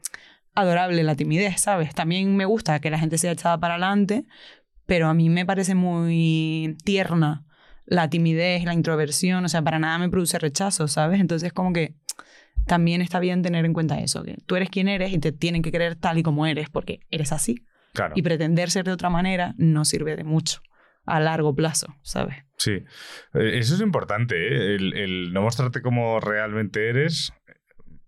adorable la timidez, ¿sabes? También me gusta que la gente sea echada para adelante, pero a mí me parece muy tierna la timidez, la introversión, o sea, para nada me produce rechazo, ¿sabes? Entonces, como que también está bien tener en cuenta eso, que tú eres quien eres y te tienen que querer tal y como eres, porque eres así. Claro. Y pretender ser de otra manera no sirve de mucho a largo plazo, ¿sabes? Sí, Eh, eso es importante, ¿eh? el, el no mostrarte como realmente eres.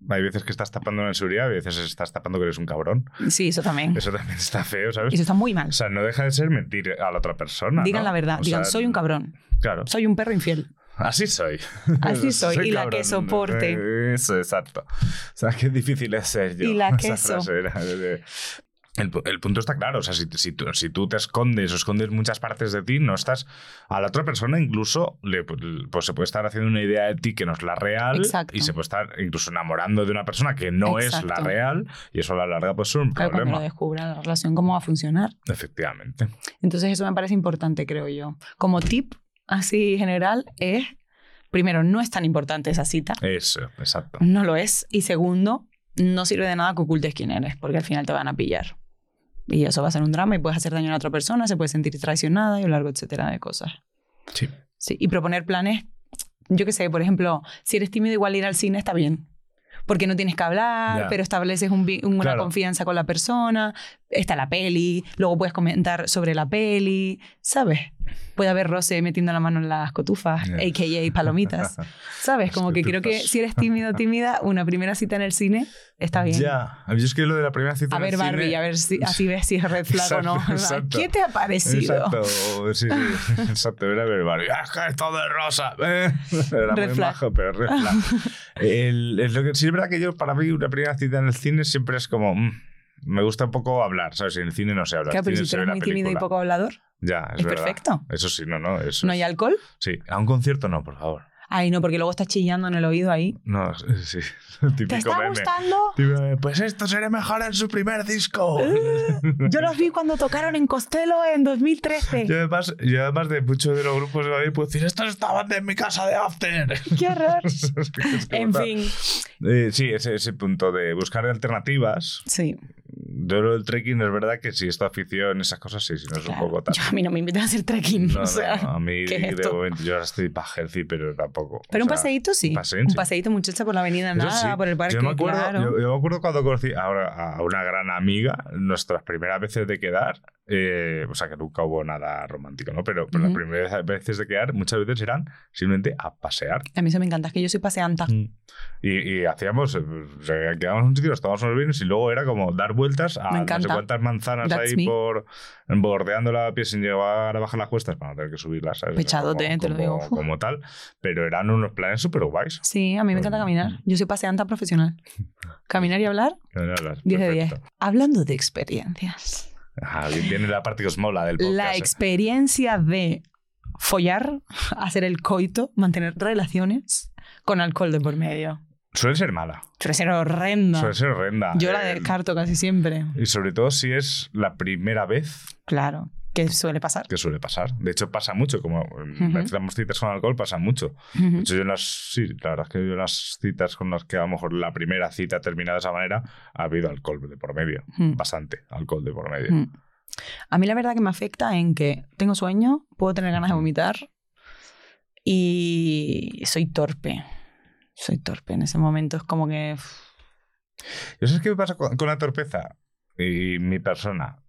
Hay veces que estás tapando una inseguridad, hay veces estás tapando que eres un cabrón. Sí, eso también. Eso también está feo, ¿sabes? Eso está muy mal. O sea, no deja de ser mentir a la otra persona. Digan ¿no? la verdad, O digan, sea, soy un cabrón, Claro, soy un perro infiel. así soy. Así soy, y la que soporte. Eh, Eso, exacto. O sea, qué difícil es ser yo. Y la queso. El, pu- el punto está claro, o sea, si, si, tú, si tú te escondes o escondes muchas partes de ti, no estás a la otra persona, incluso le, pues se puede estar haciendo una idea de ti que no es la real Exacto. y se puede estar incluso enamorando de una persona que no es la real y eso a la larga puede ser un Claro, cuando problema. lo descubra la relación, cómo va a funcionar. Efectivamente. Entonces eso me parece importante, creo yo. Como tip así general es, primero, no es tan importante esa cita, Eso, exacto. no lo es. Y segundo, no sirve de nada que ocultes quién eres, porque al final te van a pillar. Y eso va a ser un drama y puedes hacer daño a la otra persona, se puede sentir traicionada y un largo etcétera de cosas. Sí. Sí, y proponer planes, yo qué sé, por ejemplo, si eres tímido igual ir al cine está bien. Porque no tienes que hablar, pero estableces un una Claro. confianza con la persona, está la peli, luego puedes comentar sobre la peli, ¿sabes? Puede haber roce metiendo la mano en las cotufas, Ya. a.k.a. palomitas, ¿sabes? Como que creo que si eres tímido o tímida, una primera cita en el cine está bien. Ya. Yo es que lo de la primera cita A en ver el Barbie, cine- a ver si así ves si es red flag o no. Exacto, exacto. ¿Qué te ha parecido? Exacto, sí, sí, exacto, era ver Barbie. ¡Ah, que es todo de rosa! Eh, Era Red muy flag. majo, pero red flag. El- lo que, sí, es verdad que yo, para mí, una primera cita en el cine siempre es como... mm, me gusta un poco hablar, ¿sabes? En el cine no se habla. Claro, pero si tú eres muy tímido y poco hablador, Ya, es, es verdad. perfecto. Eso sí, no, no. Eso ¿no es- hay alcohol? Sí, a un concierto no, por favor. Ay, no, porque luego estás chillando en el oído ahí. No, sí, típico ¿Te está meme. gustando? Típico Pues esto sería mejor en su primer disco. Yo los vi cuando tocaron en Costello en 2013. Yo además, yo además de muchos de los grupos de Madrid puedo decir, estos estaban en mi casa de after. ¡Qué horror! Es que En fin. Eh, sí, ese, ese punto de buscar alternativas. Sí. Yo lo del trekking es verdad que si es tu afición, esas cosas, sí, si no es claro. un poco tal. Yo, a mí no me invitan a hacer trekking. No, o sea, no, a mí ¿qué es de momento yo ahora estoy para healthy, pero tampoco. Pero O un sea, paseíto sí. un sí. paseíto, muchacha, por la avenida Eso nada, sí. por el parque, yo me acuerdo, claro. yo, yo me acuerdo cuando conocí ahora a una gran amiga, nuestras primeras veces de quedar, eh, o sea que nunca hubo nada romántico, ¿no? Pero, pero Ujú. las primeras veces de quedar muchas veces eran simplemente a pasear. A mí eso me encanta, es que yo soy paseanta. Y, y hacíamos, eh, o sea, quedábamos en un sitio, nos tomábamos unos vinos y luego era como dar vueltas a no sé cuántas manzanas That's ahí me. por bordeando la pie sin llevar a bajar las cuestas para no tener que subirlas. ¿sabes? Pechadote, Como- te lo como- digo. Como tal, pero eran unos planes súper guays. Sí, a mí me encanta caminar. Yo soy paseanta profesional. Caminar y hablar, 10 de 10. Hablando de experiencias. Ajá, viene la parte que os mola del podcast. La ¿eh? experiencia de follar, hacer el coito, mantener relaciones con alcohol de por medio. Suele ser mala. Suele ser horrenda. Suele ser horrenda. Yo la Eh, descarto casi siempre. Y sobre todo si es la primera vez Claro, que suele pasar. que suele pasar. De hecho, pasa mucho. Como Ujú. las citas con alcohol, pasa mucho. De hecho, yo en las, sí, la verdad es que yo en las citas con las que a lo mejor la primera cita termina de esa manera, ha habido alcohol de por medio. Ujú. Bastante alcohol de por medio. A mí la verdad que me afecta en que tengo sueño, puedo tener ganas de vomitar y soy torpe. Soy torpe. En ese momento es como que... uf, ¿Y sabes qué me pasa con, con la torpeza? Y mi persona,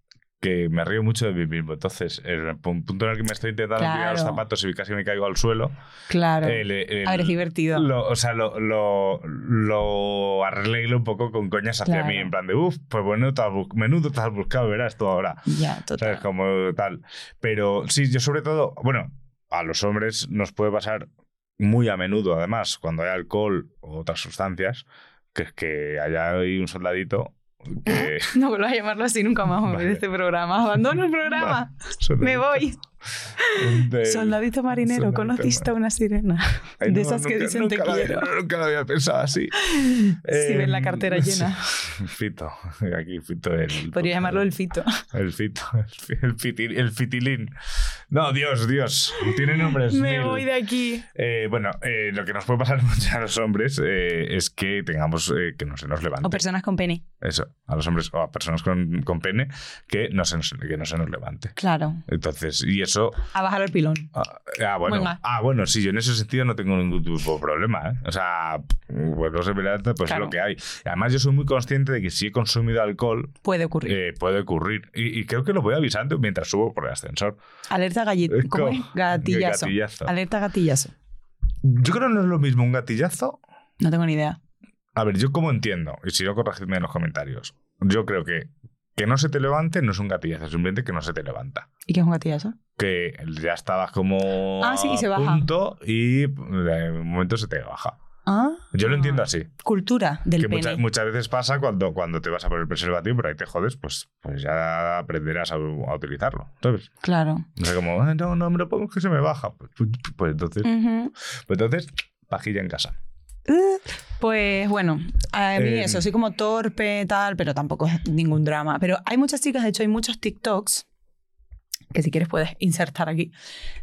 que me río mucho de mí mismo. Entonces, en el pu- punto en el que me estoy intentando tirar los Claro. zapatos y casi me caigo al suelo, Claro. el- el- A ver, es divertido. Lo, o sea, lo, lo, lo arreglo un poco con coñas hacia Claro. mí, en plan de, uff, pues bueno, te has menudo te has buscado, verás tú ahora. Ya, ¿Sabes? total. Como tal. Pero sí, yo sobre todo, bueno, a los hombres nos puede pasar muy a menudo, además, cuando hay alcohol o otras sustancias, que es que haya ahí un soldadito que... No vuelvas a llamarlo así nunca más Vale. de este programa. Abandono el programa. Me voy. del- Soldadito marinero, soldadito ¿conociste a una sirena? Ay, de esas que dicen te lo había- quiero. nunca lo había pensado así. Si ven la Em, cartera llena. Fito, aquí Fito el... Podría llamarlo el fito. El Fito, el, fi- el, fitil- el fitilín. No, Dios, Dios, tiene nombres. Me mil. voy de aquí. Eh, bueno, eh, lo que nos puede pasar mucho a los hombres eh, es que tengamos eh, que no se nos levante. O personas con pene. Eso, a los hombres o a personas con, con pene que no, se nos, que no se nos levante. Claro. Entonces, y eso. A bajar el pilón. Ah, ah, bueno, Venga. ah, bueno, sí, yo en ese sentido no tengo ningún tipo de problema. ¿eh? O sea, pues no se me levanta, pues Claro. es lo que hay. Además, yo soy muy consciente de que si he consumido alcohol, Puede ocurrir. eh, puede ocurrir. Y, y creo que lo voy avisando mientras subo por el ascensor. Alerta ¿Cómo es? Gatillazo. Gatillazo. Alerta gatillazo. Yo creo que no es lo mismo un gatillazo No tengo ni idea. A ver, yo como entiendo, y si no, corregidme en los comentarios. Yo creo que que no se te levante no es un gatillazo, simplemente que no se te levanta. ¿Y qué es un gatillazo? Que ya estabas como Ah, sí, y se baja. punto y de un momento se te baja. Ah. Yo lo entiendo así. Cultura del que pene. mucha- muchas veces pasa cuando, cuando te vas a poner el preservativo, pero ahí te jodes, pues, pues ya aprenderás a, a utilizarlo. ¿Sabes? Claro. No sé como, "Ah, no, no me lo pongo que se me baja. Pues, pues- pues entonces, pues entonces, pajilla en casa. Pues bueno, a mí Eh, eso, soy como torpe, tal, pero tampoco es ningún drama. Pero hay muchas chicas, de hecho, hay muchos TikToks que si quieres puedes insertar aquí,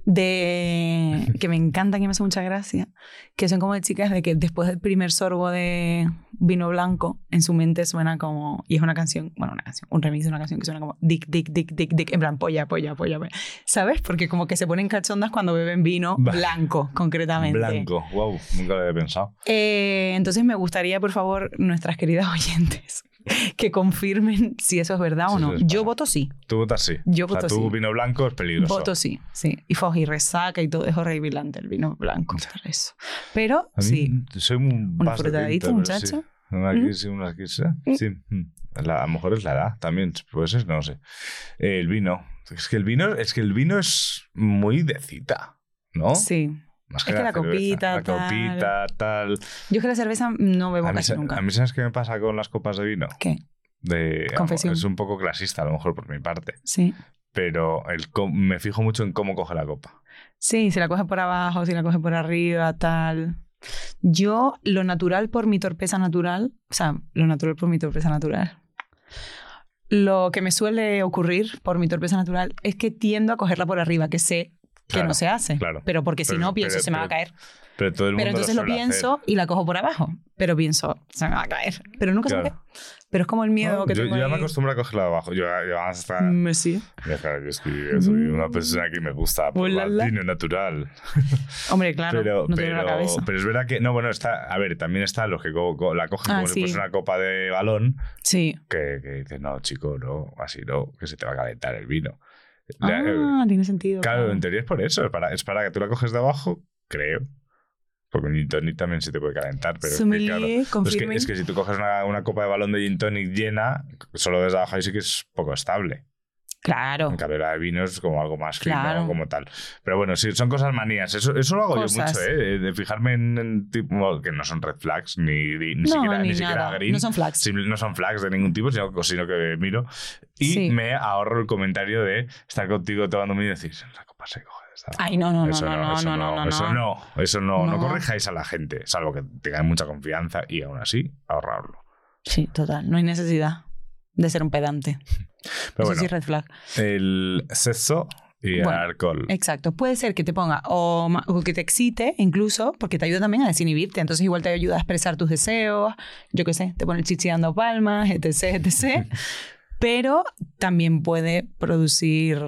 de que me encantan y me hace mucha gracia, que son como de chicas de que después del primer sorbo de vino blanco, en su mente suena como, y es una canción, bueno, una canción, un remix de una canción que suena como dick, dick, dick, dick, dick, en plan polla, polla, polla, polla. ¿sabes? Porque como que se ponen cachondas cuando beben vino blanco, concretamente. Blanco, wow, nunca lo había pensado. Eh, entonces me gustaría, por favor, nuestras queridas oyentes, que confirmen si eso es verdad Sí, o no. Yo voto sí. Tú votas sí. Yo o sea, voto tú sí. vino blanco es peligroso. Voto sí, sí. Y foj y resaca y todo es horripilante el vino blanco. Eso. Pero A mí sí. soy un ¿Un vaso de frutadito, tinto, pero muchacho? Sí. Una ¿Mm? kiss y una. Sí. mm. La- a lo mejor es la edad también, puede ser, no sé. Eh, el vino. Es que el vino, es que el vino es muy de cita, ¿no? Sí. Más Es que la copita, La tal. copita, tal. Yo es que la cerveza no bebo A casi nunca. a mí, ¿sabes qué me pasa con las copas de vino? ¿Qué? De, Confesión. Es un poco clasista, a lo mejor por mi parte. Sí. Pero el, me fijo mucho en cómo coge la copa. Sí, si la coge por abajo, si la coge por arriba, tal. Yo, lo natural por mi torpeza natural, o sea, lo natural por mi torpeza natural. Lo que me suele ocurrir por mi torpeza natural es que tiendo a cogerla por arriba, que sé que Claro, no se hace. claro. Pero porque si Pero- no, pienso, pero- se me va a pero- caer. Pero todo el mundo Pero entonces lo, pienso hacer. y la cojo por abajo. Pero pienso, se me va a caer. Pero nunca se me Claro. cae. Pero es como el miedo No, que yo, tengo yo ya me acostumbro a cogerla de abajo. Yo, yo hasta. Mm, sí. Ya, claro, yo que soy una persona que me gusta la, probar vino natural. Hombre, claro, pero, no tengo la pero, cabeza. pero es verdad que. No, bueno, está. A ver, también está los que co- co- la cogen Ah, como si sí. fuese una copa de balón. Sí. Que, que dices, no, chico, no, así no, que se te va a calentar el vino. La- Ah, tiene sentido. claro, en teoría es por eso. Es para, es para que tú la coges de abajo, creo. Porque un gin tonic también se te puede calentar. Pero es que, claro, es que, confirming. es que si tú coges una, una copa de balón de gin tonic llena, solo desde abajo ahí sí que es poco estable. Claro. En cambio, la de vino es como algo más fino, Claro. como tal. Pero bueno, sí, son cosas manías. Eso, eso lo hago Cosas. yo mucho, ¿eh? De fijarme en, en tipo que no son red flags, ni, ni, ni no, siquiera, ni ni siquiera green. No son flags. No son flags de ningún tipo, sino, sino que miro. Y Sí. me ahorro el comentario de estar contigo tomando vino y decir, la copa se coge. Ay, no, no, no, Eso no, no, eso no, no, no, Eso no, eso no, no No. corrijáis a la gente, salvo que tengáis mucha confianza y aún así ahorrarlo. Sí, total. No hay necesidad de ser un pedante. Pero Eso sí, bueno, red flag. el sexo y el alcohol. Exacto. Puede ser que te ponga o, o que te excite incluso, porque te ayuda también a desinhibirte. Entonces igual te ayuda a expresar tus deseos. Yo qué sé, te pone el chichi dando palmas, etc, etc. Pero también puede producir...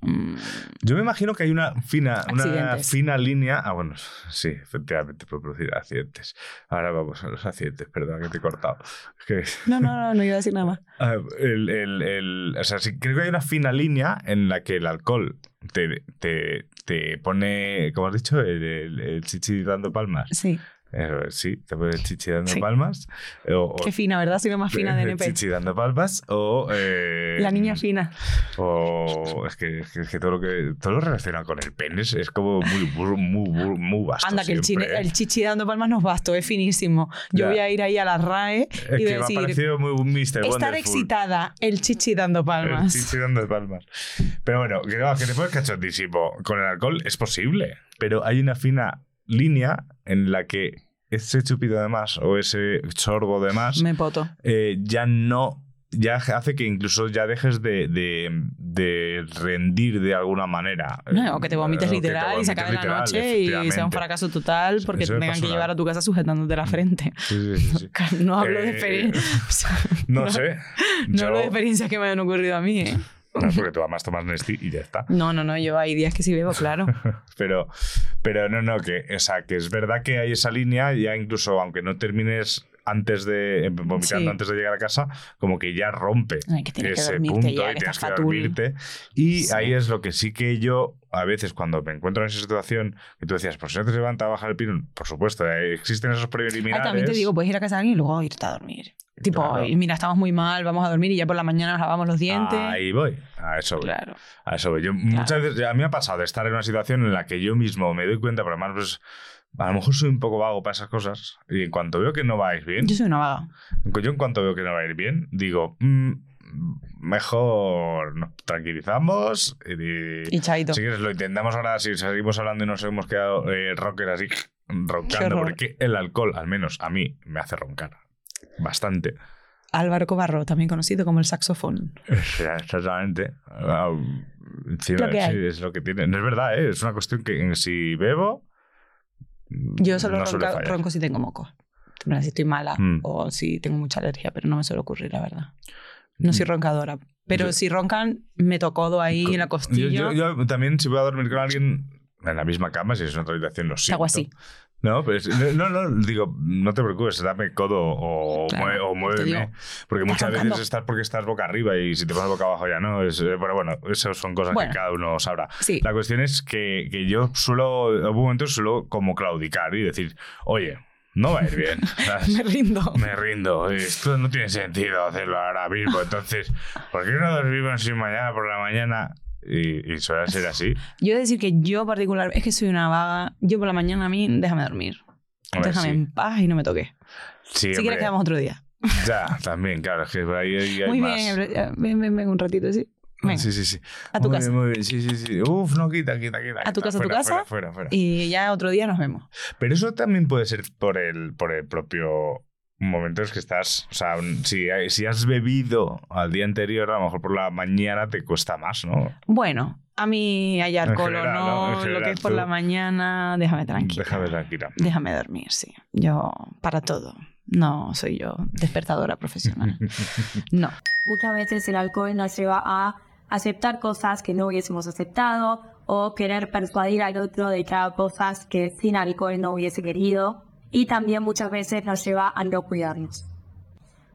mm, Yo me imagino que hay una fina, una fina línea. Ah, bueno, sí, efectivamente puede producir accidentes. Ahora vamos a los accidentes, perdón que te he cortado. Es que No, no, no, no iba a decir nada más. Ah, el, el- el- o sea, sí, creo que hay una fina línea en la que el alcohol te, te, te pone, como has dicho, el, el- el chichi dando palmas. Sí. Eh, sí, te el chichi dando Sí. palmas. O, Qué fina, ¿verdad? Soy la más fina de el NP. chichi dando palmas. O. eh, La niña fina. O. Es que, es que, es todo lo que. Todo lo relacionado con el pene es, es como muy, muy, muy, muy vasto. Anda, que el, chine- ¿eh? el chichi dando palmas nos bastó, es finísimo. Yo Ya. voy a ir ahí a la RAE Es y voy a me ha decir... parecido muy Mr. Estar Wonderful. excitada, el chichi dando El palmas. chichi dando palmas. Pero bueno, que, no, que te puedes cachondísimo. Con el alcohol es posible. Pero hay una fina línea en la que ese chupido de más o ese sorbo de más Me poto. eh, ya no. Ya hace que incluso ya dejes de, de, de rendir de alguna manera. No, o que te vomites te literal y se acabe la noche y sea un fracaso total porque te tengan que llevar a tu casa sujetándote la frente. Sí, sí. No hablo de Eh, experiencia. No, sé. No Yo- hablo de experiencias que me han ocurrido a mí, ¿eh? No, porque tú además tomas Nesti y ya está. No, no, no, yo hay días que sí bebo, claro. Pero, pero no, no, que, o sea, que es verdad que hay esa línea, ya incluso aunque no termines antes de vomitando Sí. antes de llegar a casa, como que ya rompe Ay, que tienes que ese dormirte punto ya, y que tienes que dormirte. Y Sí. ahí es lo que sí que yo, a veces cuando me encuentro en esa situación, que tú decías, pues si no te levanta a bajar el pino, por supuesto, eh, existen esos Ah, preliminares. también te digo, puedes ir a casa de alguien y luego irte a dormir. Tipo, Claro. "Ay, mira, estamos muy mal, vamos a dormir y ya por la mañana nos lavamos los dientes. Ahí voy, a eso voy. Claro. A eso voy. Yo, Muchas veces, a mí me ha pasado de estar en una situación en la que yo mismo me doy cuenta, pero además, pues, a lo mejor soy un poco vago para esas cosas. Y en cuanto veo que no va a ir bien, Yo soy una vaga. yo en cuanto veo que no va a ir bien, digo, "Mm, mejor nos tranquilizamos y, Y chaito. si quieres lo intentamos ahora, si seguimos hablando y nos hemos quedado eh, rocker así, roncando, porque el alcohol, al menos a mí, me hace roncar. Bastante. Álvaro Cobarro, también conocido como el saxofón. Exactamente. Encima, Lo que sí, es lo que tiene. No es verdad, ¿eh? es una cuestión que si bebo. Yo solo no ronca- fallar. ronco si tengo plan, Si estoy mala Mm. o si tengo mucha alergia, pero no me suele ocurrir, la verdad. No soy roncadora. Pero Mm. Yo- si roncan, me codo ahí en la costilla. yo- yo también, si voy a dormir con alguien en la misma cama, si es otra habitación, lo siento. hago así. No, pero es- no, no, digo, no te preocupes, dame codo o, Claro, o muéveme. digo, porque muchas veces estás porque estás boca arriba y si te pones boca abajo ya no. Es, eh, pero bueno, esas son cosas Bueno. que cada uno sabrá. Sí. La cuestión es que, que yo suelo, en algún momento suelo como claudicar y decir, oye, no va a ir bien. ¿sabes? Me rindo. Me rindo. Esto no tiene sentido hacerlo ahora mismo. Entonces, ¿por qué no dormimos sin mañana por la mañana? Y, y suele ser así. Yo he de decir que yo particular, es que soy una vaga. Yo por la mañana a mí, déjame dormir. Hombre, déjame sí. en paz y no me toques. Sí, Si quieres quedamos otro día. Ya, también, claro. Es que por ahí hay, hay Muy más. bien, ven, ven, ven un ratito, sí. Venga. Sí, sí, sí. A tu Muy casa. bien, muy bien. Sí, sí, sí. Uf, no, quita, quita, quita. A tu casa, a tu casa. Fuera, fuera, fuera. Y ya otro día nos vemos. Pero eso también puede ser por el, por el propio momento en que estás. O sea, si, si has bebido al día anterior, a lo mejor por la mañana te cuesta más, ¿no? Bueno, a mí hay alcohol o general, ¿no? no, En lo que general, es por tú- la mañana, déjame tranquila. Déjame tranquila. Déjame dormir, sí. Yo, para todo. No soy yo despertadora profesional. No. Muchas veces el alcohol nos lleva a aceptar cosas que no hubiésemos aceptado o querer persuadir al otro de que haga cosas que sin alcohol no hubiese querido. Y también muchas veces nos lleva a no cuidarnos.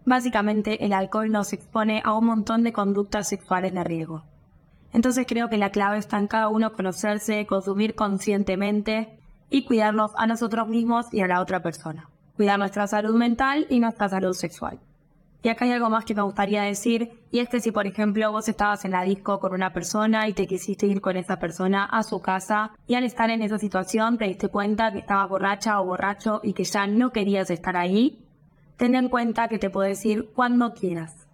Básicamente el alcohol nos expone a un montón de conductas sexuales de riesgo. Entonces creo que la clave está en cada uno conocerse, consumir conscientemente y cuidarnos a nosotros mismos y a la otra persona. Cuidar nuestra salud mental y nuestra salud sexual. Y acá hay algo más que me gustaría decir, y es que si por ejemplo vos estabas en la disco con una persona y te quisiste ir con esa persona a su casa y al estar en esa situación te diste cuenta que estabas borracha o borracho y que ya no querías estar ahí, ten en cuenta que te puedes ir cuando quieras.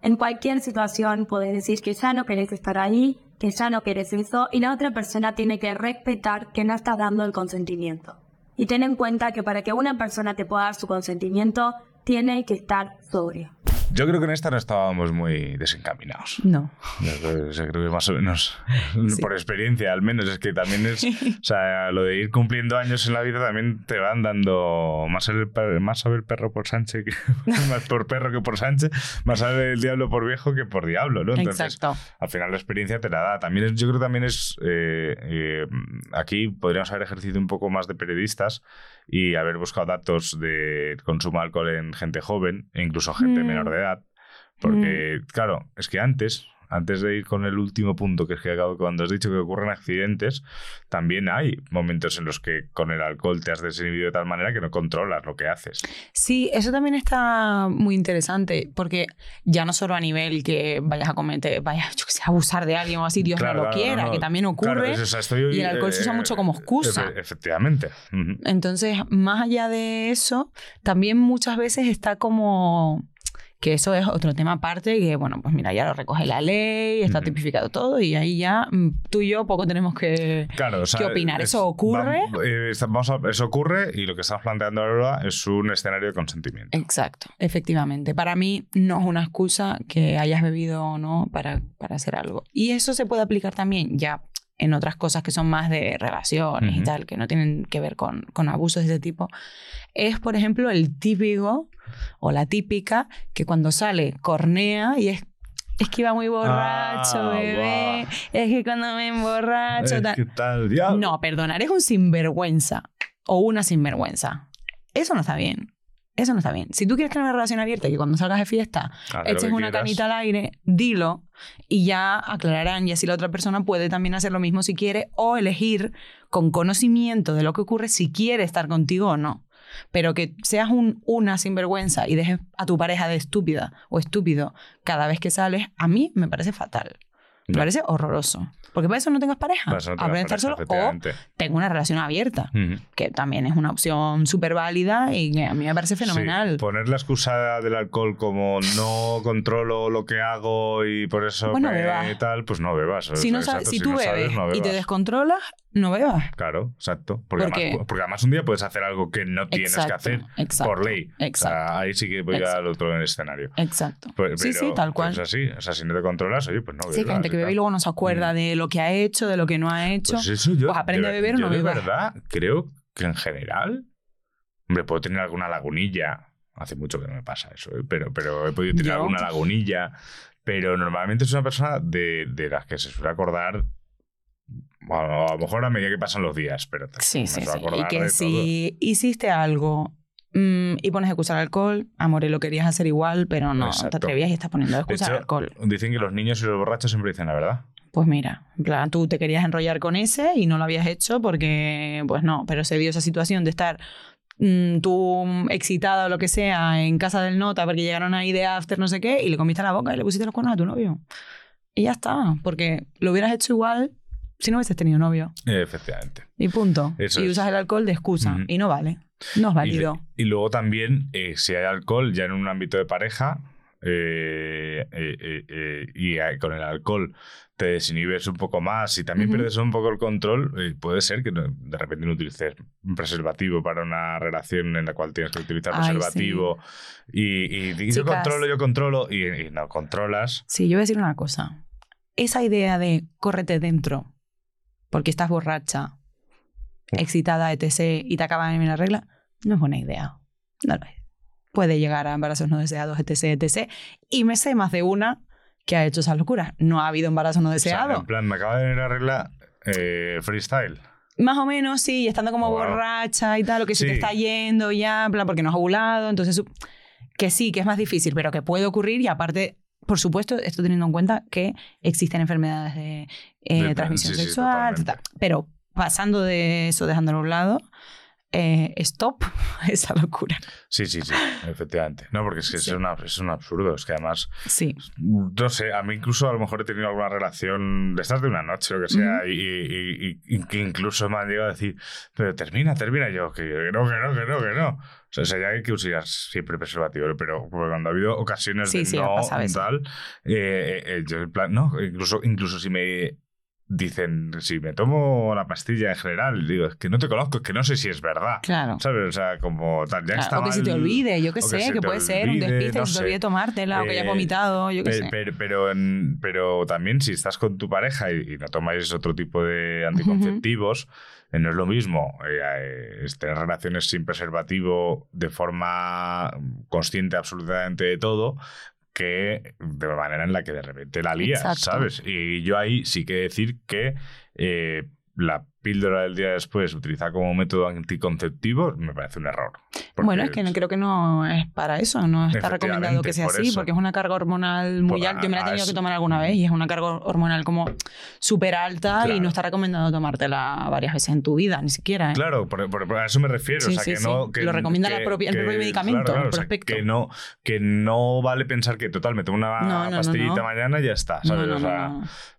En cualquier situación puedes decir que ya no querés estar ahí, que ya no quieres eso y la otra persona tiene que respetar que no estás dando el consentimiento. Y ten en cuenta que para que una persona te pueda dar su consentimiento, tiene que estar sobrio. Yo creo que en esta no estábamos muy desencaminados. No. Yo creo que más o menos, por experiencia al menos, es que también es, o sea, lo de ir cumpliendo años en la vida también te van dando más, el, más sabe el perro por Sánchez, que, más por perro que por Sánchez, más sabe el diablo por viejo que por diablo, ¿no? Entonces, Exacto. al final la experiencia te la da. También es- yo creo que también es, eh, eh, aquí podríamos haber ejercido un poco más de periodistas y haber buscado datos de consumo de alcohol en gente joven e incluso gente Mm. menor de edad. Porque, claro, es que antes, antes de ir con el último punto, que es que acabo- cuando has dicho que ocurren accidentes, también hay momentos en los que con el alcohol te has desinhibido de tal manera que no controlas lo que haces. Sí, eso también está muy interesante, porque ya no solo a nivel que vayas a cometer, vayas yo que sé, a abusar de alguien o así, Dios Claro, no lo claro, quiera, no. que también ocurre. Claro, es- o sea, estoy- y el alcohol se usa mucho como excusa. efe- efectivamente. Entonces, más allá de eso, también muchas veces está como que eso es otro tema aparte, que bueno, pues mira, ya lo recoge la ley, está tipificado todo y ahí ya mm, tú y yo poco tenemos que... Claro, o sea, ¿Qué opinar? es- ¿Eso ocurre? eh, vamos a- eso ocurre y lo que estamos planteando ahora es un escenario de consentimiento. Exacto, efectivamente. Para mí no es una excusa que hayas bebido o no para, para hacer algo. Y eso se puede aplicar también ya en otras cosas que son más de relaciones y Ujú. tal, que no tienen que ver con, con abusos de ese tipo. Es, por ejemplo, el típico o la típica que cuando sale cornea y es... Es que iba muy borracho, Ah, bebé. Es que cuando me emborracho... Es tal". que tal diablo. No, perdona, eres un sinvergüenza o una sinvergüenza. Eso no está bien. Eso no está bien. Si tú quieres tener una relación abierta y que cuando salgas de fiesta eches una quieras. canita al aire, dilo y ya aclararán y así la otra persona puede también hacer lo mismo si quiere o elegir con conocimiento de lo que ocurre si quiere estar contigo o no. Pero que seas un, una sinvergüenza y dejes a tu pareja de estúpida o estúpido cada vez que sales, a mí me parece fatal. Me parece horroroso. Porque para eso no tengas pareja. No tengas Aprende a estar solo o tengo una relación abierta, que también es una opción súper válida y que a mí me parece fenomenal. Sí, poner la excusa del alcohol como no controlo lo que hago y por eso Pues no me tal, pues no bebas. si, no Exacto, si tú no sabes, bebes no y te descontrolas, no bebas. Claro, exacto. Porque, Porque- además, porque además un día puedes hacer algo que no tienes que Exacto, hacer exacto, por ley. O sea, exacto. ahí sí que voy Exacto. al otro escenario. Exacto. Pero- sí, sí, tal cual. pues Es así. O sea, si no te controlas, oye, pues no bebas. Sí, que gente que y bebe y luego no se acuerda Mm. de lo que ha hecho, de lo que no ha hecho. Pues eso yo. Pues aprende de a beber o no de bebas. verdad creo que en general. Hombre, puedo tener alguna lagunilla. Hace mucho que no me pasa eso, ¿eh? pero, pero he podido tener Yo- alguna lagunilla. Pero normalmente es una persona de, de las que se suele acordar. Bueno, a lo mejor a medida que pasan los días, pero me Sí, sí, sí. Y que si hiciste algo mm, y pones excusa al alcohol, amor, lo querías hacer igual, pero no Exacto. te atrevías y estás poniendo todo. De excusa al hecho, alcohol. dicen que los niños y los borrachos siempre dicen la verdad. Pues mira, en plan, tú te querías enrollar con ese y no lo habías hecho porque, pues no, pero se dio esa situación de estar mm, tú excitada o lo que sea en casa del nota porque llegaron ahí de after no sé qué y le comiste la boca y le pusiste los cuernos a tu novio. Y ya está, porque lo hubieras hecho igual si no hubieses tenido novio. Efectivamente. Y punto. Eso y es. usas el alcohol de excusa y no vale. No es válido. y luego también, eh, si hay alcohol ya en un ámbito de pareja, eh, eh, y con el alcohol te desinhibes un poco más y también pierdes un poco el control, puede ser que de repente no utilices un preservativo para una relación en la cual tienes que utilizar Ay, preservativo y, y- y yo controlo, yo controlo y, y no controlas. Sí, yo voy a decir una cosa. Esa idea de córrete dentro porque estás borracha, excitada, etc., y te acaban en la regla, no es buena idea. No lo es. Puede llegar a embarazos no deseados, etc., etc. Y me sé más de una que ha hecho esas locuras. No ha habido embarazo no O sea, deseado. en plan, me acaba de venir la regla eh, freestyle. Más o menos, sí, estando como Wow. borracha y tal, o que se te Sí. está yendo ya, en plan, porque no has ovulado, entonces que sí, que es más difícil, pero que puede ocurrir y aparte, por supuesto, esto teniendo en cuenta que existen enfermedades de, eh, De- transmisión sí, sexual, pero pasando de eso, dejándolo a un lado, eh, stop esa locura. Sí, sí, sí, efectivamente. No, porque es que Sí. es, una- es un absurdo. Es que además Sí, No sé, a mí incluso a lo mejor he tenido alguna relación de estas de una noche o lo que sea, y, que incluso me han llegado a decir, pero termina, termina, Y yo, que no, que no, que no, que no. O sea, ya hay que usar siempre preservativo, pero cuando ha habido ocasiones Sí, de sí, no tal, eh, eh, eh, yo en plan, no, incluso, incluso si me dicen, si me tomo la pastilla en general, digo, es que no te conozco, es que no sé si es verdad. Claro. ¿Sabes? O sea, como tal, ya Claro, está o que se te mal- olvide, yo qué sé, que te puede ser un olvide, despiste, no que se te sé. olvide tomártela, o que hayas Eh, vomitado, yo qué sé. Pero, pero, pero también si estás con tu pareja y, y no tomáis otro tipo de anticonceptivos, eh, no es lo mismo eh, eh, tener relaciones sin preservativo de forma consciente absolutamente de todo que de manera en la que de repente la lías, Exacto. ¿sabes? Y yo ahí sí que decir que eh, la píldora del día después utilizada como método anticonceptivo me parece un error. Bueno, es que no, creo que no es para eso, no está recomendado que sea por así, eso. porque es una carga hormonal muy alta. Yo me la he tenido que tomar alguna vez y es una carga hormonal como súper alta y Claro. no está recomendado tomártela varias veces en tu vida, ni siquiera. ¿eh? Claro, por, por- por- a eso me refiero. Sí, o sea, sí, que sí. no. Que, Lo recomienda la que- propia- el propio medicamento, claro, claro, el o sea, prospecto. que, no, que no vale pensar que, total, me tomo una No, no, pastillita mañana y ya está. ¿sabes? o sea,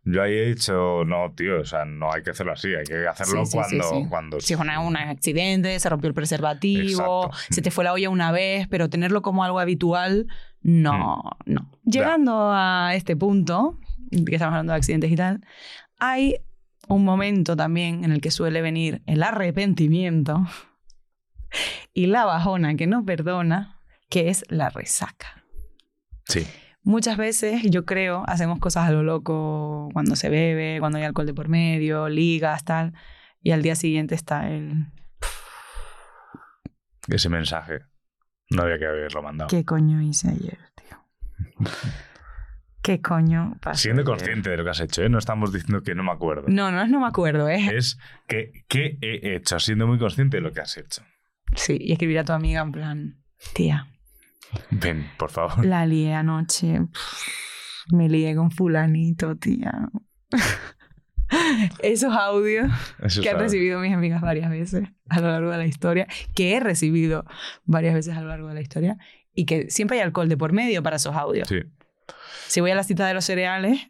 yo ahí he dicho, no, tío, o sea, no hay que hacerlo así. Hay que hacerlo Sí, sí, sí, cuando, sí. cuando. Si es una- un accidente, se rompió el preservativo, Exacto. se te fue la olla una vez, pero tenerlo como algo habitual, no, no. Llegando a este punto, que estamos hablando de accidentes y tal, hay un momento también en el que suele venir el arrepentimiento y la bajona que no perdona, que es la resaca. Sí. Muchas veces, yo creo, hacemos cosas a lo loco cuando se bebe, cuando hay alcohol de por medio, ligas, tal, y al día siguiente está el... Ese mensaje. No había que haberlo mandado. ¿Qué coño hice ayer, tío? ¿Qué coño pasó? Siendo ayer? consciente de lo que has hecho, ¿eh? No estamos diciendo que no me acuerdo. No, no es no me acuerdo, ¿eh? Es que, ¿qué he hecho? Siendo muy consciente de lo que has hecho. Sí, y escribir a tu amiga en plan, tía, Ven, por favor. la lié anoche, me lié con fulanito, tía. Esos audios Eso que han recibido mis amigas varias veces a lo largo de la historia, que he recibido varias veces a lo largo de la historia, y que siempre hay alcohol de por medio para esos audios. Sí. Si voy a la cita de los cereales,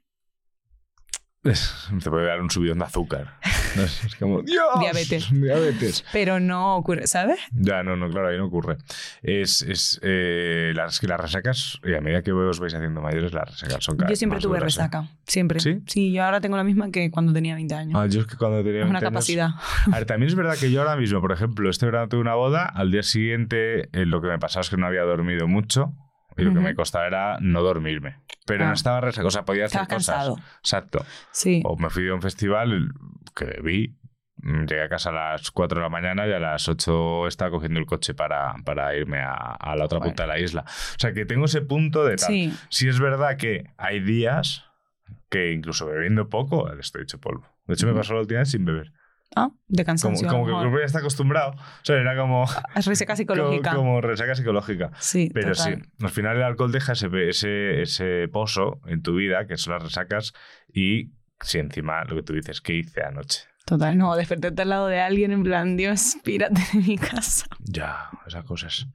Te puede dar un subidón de azúcar. Es como, ¡Dios! Diabetes. Diabetes. pero no ocurre, ¿sabes? Ya, no, no, claro, ahí no ocurre. Es, es eh, las, que las resacas, y a medida que os vais haciendo mayores, las resacas son cada Yo siempre más tuve duras, ¿eh? resaca, siempre. ¿Sí? yo ahora tengo la misma que cuando tenía 20 años. Ah, yo es que cuando tenía es una 20 años- capacidad. A ver, también es verdad que yo ahora mismo, por ejemplo, este verano tuve una boda, al día siguiente eh, lo que me pasaba es que no había dormido mucho y lo que Ujú. me costaba era no dormirme. Pero Ah. no estaba resaca, o sea, podía hacer Estabas cosas. cansado. Exacto. Sí. O me fui a un festival que bebí, mm, llegué a casa a las 4 de la mañana y a las 8 estaba cogiendo el coche para, para irme a, a la otra Bueno. punta de la isla. O sea, que tengo ese punto de tal. Sí. Sí es verdad que hay días que incluso bebiendo poco, estoy hecho polvo. De hecho, me pasó la última vez sin beber. Ah, de Como, cansancio. como lo que el cuerpo ya está acostumbrado. O sea, era como, Es reseca psicológica. como, como resaca psicológica. Sí, Pero total. sí, al final el alcohol deja ese, ese, ese pozo en tu vida, que son las resacas, y si encima lo que tú dices, ¿qué hice anoche? Total, no, despertarte al lado de alguien en plan, Dios, pírate de mi casa. Ya, esas cosas.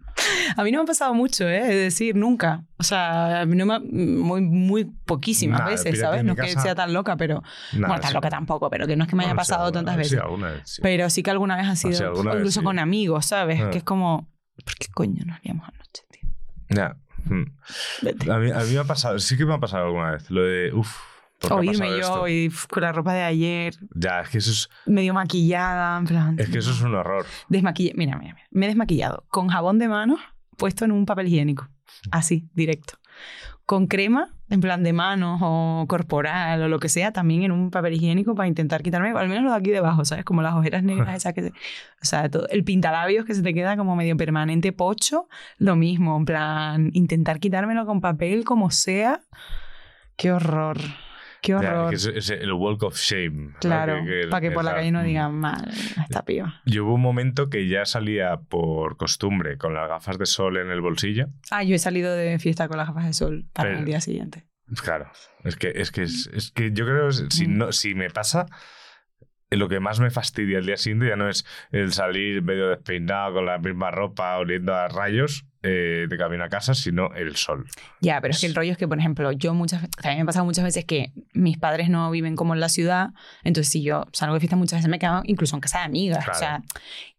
A mí no me ha pasado mucho, ¿eh? Es decir, nunca. O sea, no me ha- muy, muy poquísimas Nada, veces, ¿sabes? No es que sea tan loca, pero... Nada, bueno, tan sí. loca tampoco, pero que no es que me haya pasado alguna tantas vez, veces. Vez, sí. Pero sí que alguna vez ha sido... sí, alguna o vez incluso sí. con amigos, ¿sabes? Ah. Que es como... ¿Por qué coño nos liamos anoche, tío? Ya. mm. Vete. A mí, a mí me ha pasado, sí que me ha pasado alguna vez, lo de, uff, ¿por qué ha O irme yo esto? y uf, con la ropa de ayer, Ya, es que eso es, medio maquillada, en plan... es que eso es un horror. Desmaquillé, mira, mira, mira, me he desmaquillado con jabón de mano puesto en un papel higiénico, así, directo. Con crema, en plan de manos o corporal o lo que sea, también en un papel higiénico para intentar quitarme, al menos lo de aquí debajo, ¿sabes? Como las ojeras negras esas que se... O sea, todo, el pintalabios que se te queda como medio permanente pocho, lo mismo, en plan, intentar quitármelo con papel como sea. Qué horror, qué Ya, horror. que es, es el walk of shame. ¿no? claro, para que por la calle no mm. digan mal, esta piba. Y hubo un momento que ya salía por costumbre con las gafas de sol en el bolsillo. Ah, yo he salido de fiesta con las gafas de sol para Pero- el día siguiente. Claro, es que, es que, es, es que yo creo que si, Mm. no, si me pasa, lo que más me fastidia el día siguiente ya no es el salir medio despeinado con la misma ropa, oliendo a rayos eh, de camino a casa, sino el sol. Ya, pero es que el rollo es que, por ejemplo, yo muchas veces, también me ha pasado muchas veces que mis padres no viven como en la ciudad, entonces si yo salgo de fiesta muchas veces me he quedado incluso en casa de amigas, Claro. o sea,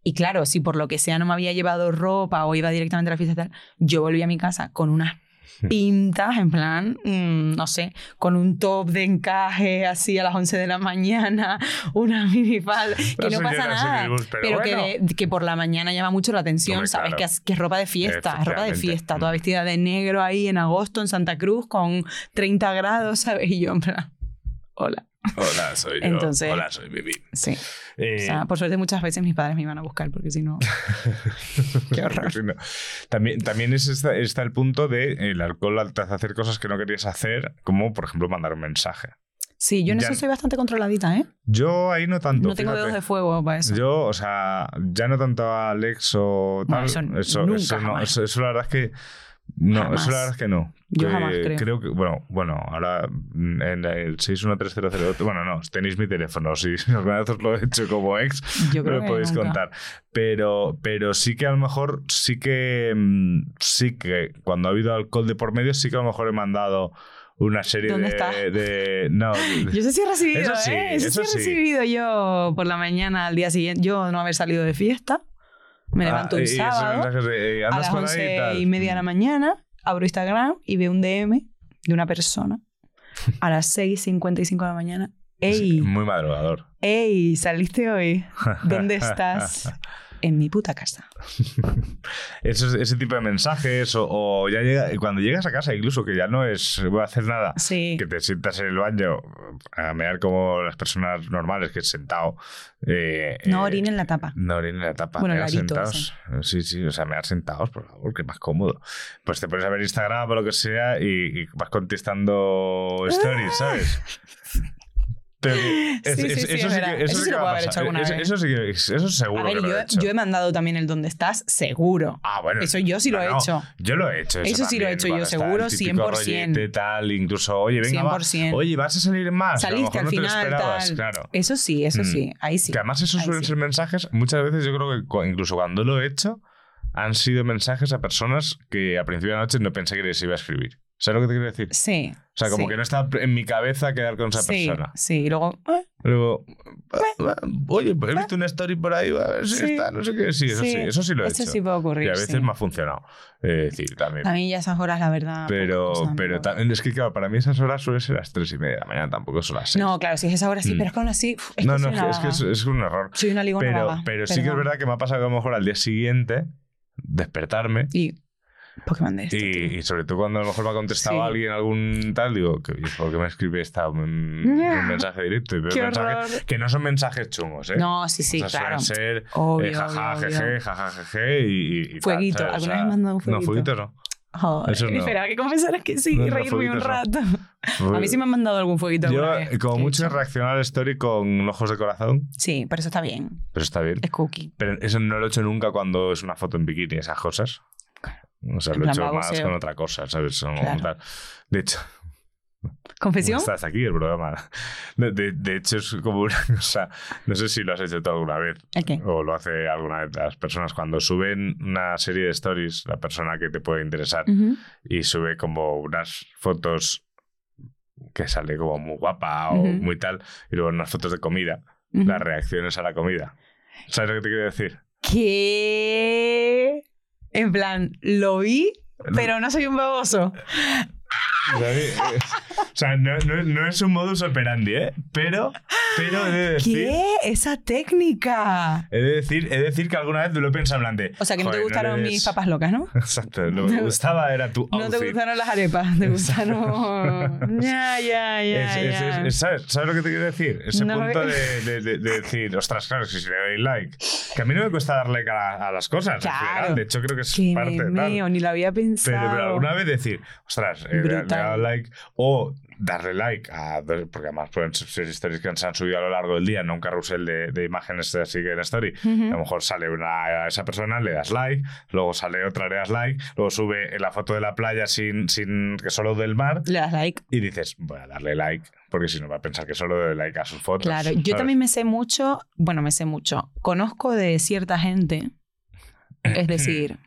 y claro, si por lo que sea no me había llevado ropa o iba directamente a la fiesta tal, yo volví a mi casa con unas pintas, en plan, mm, no sé, con un top de encaje así a las 11 de la mañana, una minifalda, que no pasa nada, pero pero, que, bueno. que por la mañana llama mucho la atención, Hombre, ¿sabes? claro. Que, es, que es ropa de fiesta, es ropa de fiesta, toda Mm. vestida de negro ahí en agosto en Santa Cruz con 30 grados, ¿sabes? Y yo, en plan, hola. Hola, soy yo. Entonces- Hola, soy Bibi. Sí. Eh, O sea, por suerte muchas veces mis padres me iban a buscar porque si no... Qué horror. Sí, no. También, también es está, está el punto de el alcohol te hace hacer cosas que no querías hacer, como por ejemplo mandar un mensaje. Sí, yo en Ya- eso soy bastante controladita, ¿eh? Yo ahí no tanto. No tengo fíjate. dedos de fuego para eso. Yo, o sea, ya no tanto a Alex o Bueno, tal. eso eso, nunca, eso no, eso la verdad es que. No, Jamás. eso la verdad es que no. Yo jamás creo. que, bueno, bueno, ahora mm, en el 61308, bueno, no, tenéis mi teléfono, si alguna vez os lo he hecho como ex, Yo me creo lo que podéis nunca. contar. Pero, pero sí que a lo mejor, sí que, mm, sí que cuando ha habido alcohol de por medio, sí que a lo mejor he mandado una serie ¿Dónde de, está? de- No, Yo eso sí he recibido, Eso sí, ¿eh? Eso, eso sí sí. he recibido yo por la mañana al día siguiente. Yo no haber salido de fiesta. Me Ah, levanto un sábado a ¿andas las ahí y 11 tal? y media de la mañana, abro Instagram y veo un DM de una persona a las 6.55 de la mañana. Sí, ¡Ey! Muy madrugador. ¡Ey! ¿Saliste hoy? ¿Dónde estás? En mi puta casa. Esos- ese tipo de mensajes o, o ya llega, cuando llegas a casa incluso que ya no es voy a hacer nada Sí. que te sientas en el baño a mear como las personas normales que es sentado eh, No eh, orinen la tapa. no orinen en la tapa Bueno, mear arito sentados sí sí o sea mear sentados por favor que es más cómodo pues te pones a ver Instagram o lo que sea y, y vas contestando stories ¿sabes? eso es sí lo puedo haber hecho alguna vez. eso sí que eso seguro A ver, que lo yo, he hecho. yo he mandado también el dónde estás, seguro. Ah, bueno. Eso yo sí lo he No, hecho. Yo lo he hecho. Eso, Eso sí lo he hecho yo, seguro, el típico 100%. rollete, tal, incluso, oye, venga, va. 100%. Oye, vas a salir más. que a lo Saliste mejor al no te lo final, esperabas, tal. claro. Eso sí, eso Mm. sí. Ahí sí. Que además esos suelen sí. ser mensajes, muchas veces yo creo que incluso cuando lo he hecho, han sido mensajes a personas que a principio de la noche no pensé que les iba a escribir. ¿Sabes lo que te quiero decir? Sí. O sea, como sí. que no está en mi cabeza quedar con esa sí, persona. Sí, y luego. eh, Luego, "Ah, ah, oye, pues he visto una story por ahí, a ver si Sí. está, no sé qué. Sí, eso sí, eso sí lo he Eso hecho. sí puede ocurrir. y a veces me ha funcionado. Eh, decir, también. A mí ya esas horas, la verdad. Pero, pero también es que, claro, para mí esas horas suelen ser las tres y media de la mañana, tampoco son las seis. No, claro, si es esa hora sí, Mm. pero es que aún así. es no, que no, soy una es que es, es un error. Soy una ligona Pero, vaga, pero sí que es verdad que me ha pasado que a lo mejor al día siguiente despertarme Y. ¿Por qué mandé esto? y, y sobre todo cuando a lo mejor me ha contestado Sí. alguien algún tal, digo, que, ¿por qué me escribe esta un, un mensaje directo? Qué que no son mensajes chungos, ¿eh? No, sí, sí, O sea, claro. ser Obvio, eh, jaja, obvio, jeje, obvio. jaja, jeje y, tal, Fueguito. O ¿Alguna vez me has mandado un No, fueguito? fueguito no. Joder, Eso no. Espera, que confesar que sí, No, reírme un no. rato. A mí sí me han mandado algún fueguito. Yo, vez, como mucho, he hecho. reaccionado a la story con ojos de corazón, Sí, pero eso está bien. pero está bien. Es cookie. Pero eso no lo he hecho nunca cuando es una foto en bikini, esas cosas. O sea, En lo he hecho más con otra cosa, ¿sabes? Claro. De hecho, ¿Confesión? estás aquí el programa. De, de- de hecho, es como una cosa. No sé si lo has hecho tú alguna vez. O lo hace alguna vez las personas cuando suben una serie de stories, la persona que te puede interesar, Ujú. y sube como unas fotos que sale como muy guapa o Ujú. muy tal, y luego unas fotos de comida, Ujú. las reacciones a la comida. ¿Sabes lo que te quiero decir? ¿Qué? En plan, lo vi, pero no soy un baboso. O sea, no, no- no es un modus operandi, ¿eh? Pero, pero he de decir. ¿Qué? Esa técnica. He de, decir, he de decir que alguna vez lo he pensado en plan de. O sea, que no te "Joder, gustaron le mis des-". papas locas, ¿no? Exacto, lo que me gustaba era tu No te outfit. gustaron las arepas, te gustaron. Ya, ya, ya. Es- ya. es- es- ¿sabes, ¿Sabes lo que te quiero decir? Ese No punto de, de- de- de decir, ostras, claro, si le doy like. Que a mí no me cuesta dar like a, la- a las cosas. en Claro. general. De hecho, creo que es Que parte de tal. ni lo había pensado. Pero, pero alguna vez decir, ostras, eh, le, he dado like o darle like a. Porque además pueden ser stories que se han subido a lo largo del día, no un carrusel de, de imágenes así que en story. Ujú. A lo mejor sale una, a esa persona, le das like, luego sale otra, le das like, luego sube la foto de la playa sin, sin que solo del mar Le das like. y dices, voy a darle like, porque si no va a pensar que solo doy like a sus fotos. Claro, yo ¿sabes? también me sé mucho, bueno, me sé mucho. Conozco de cierta gente, es decir,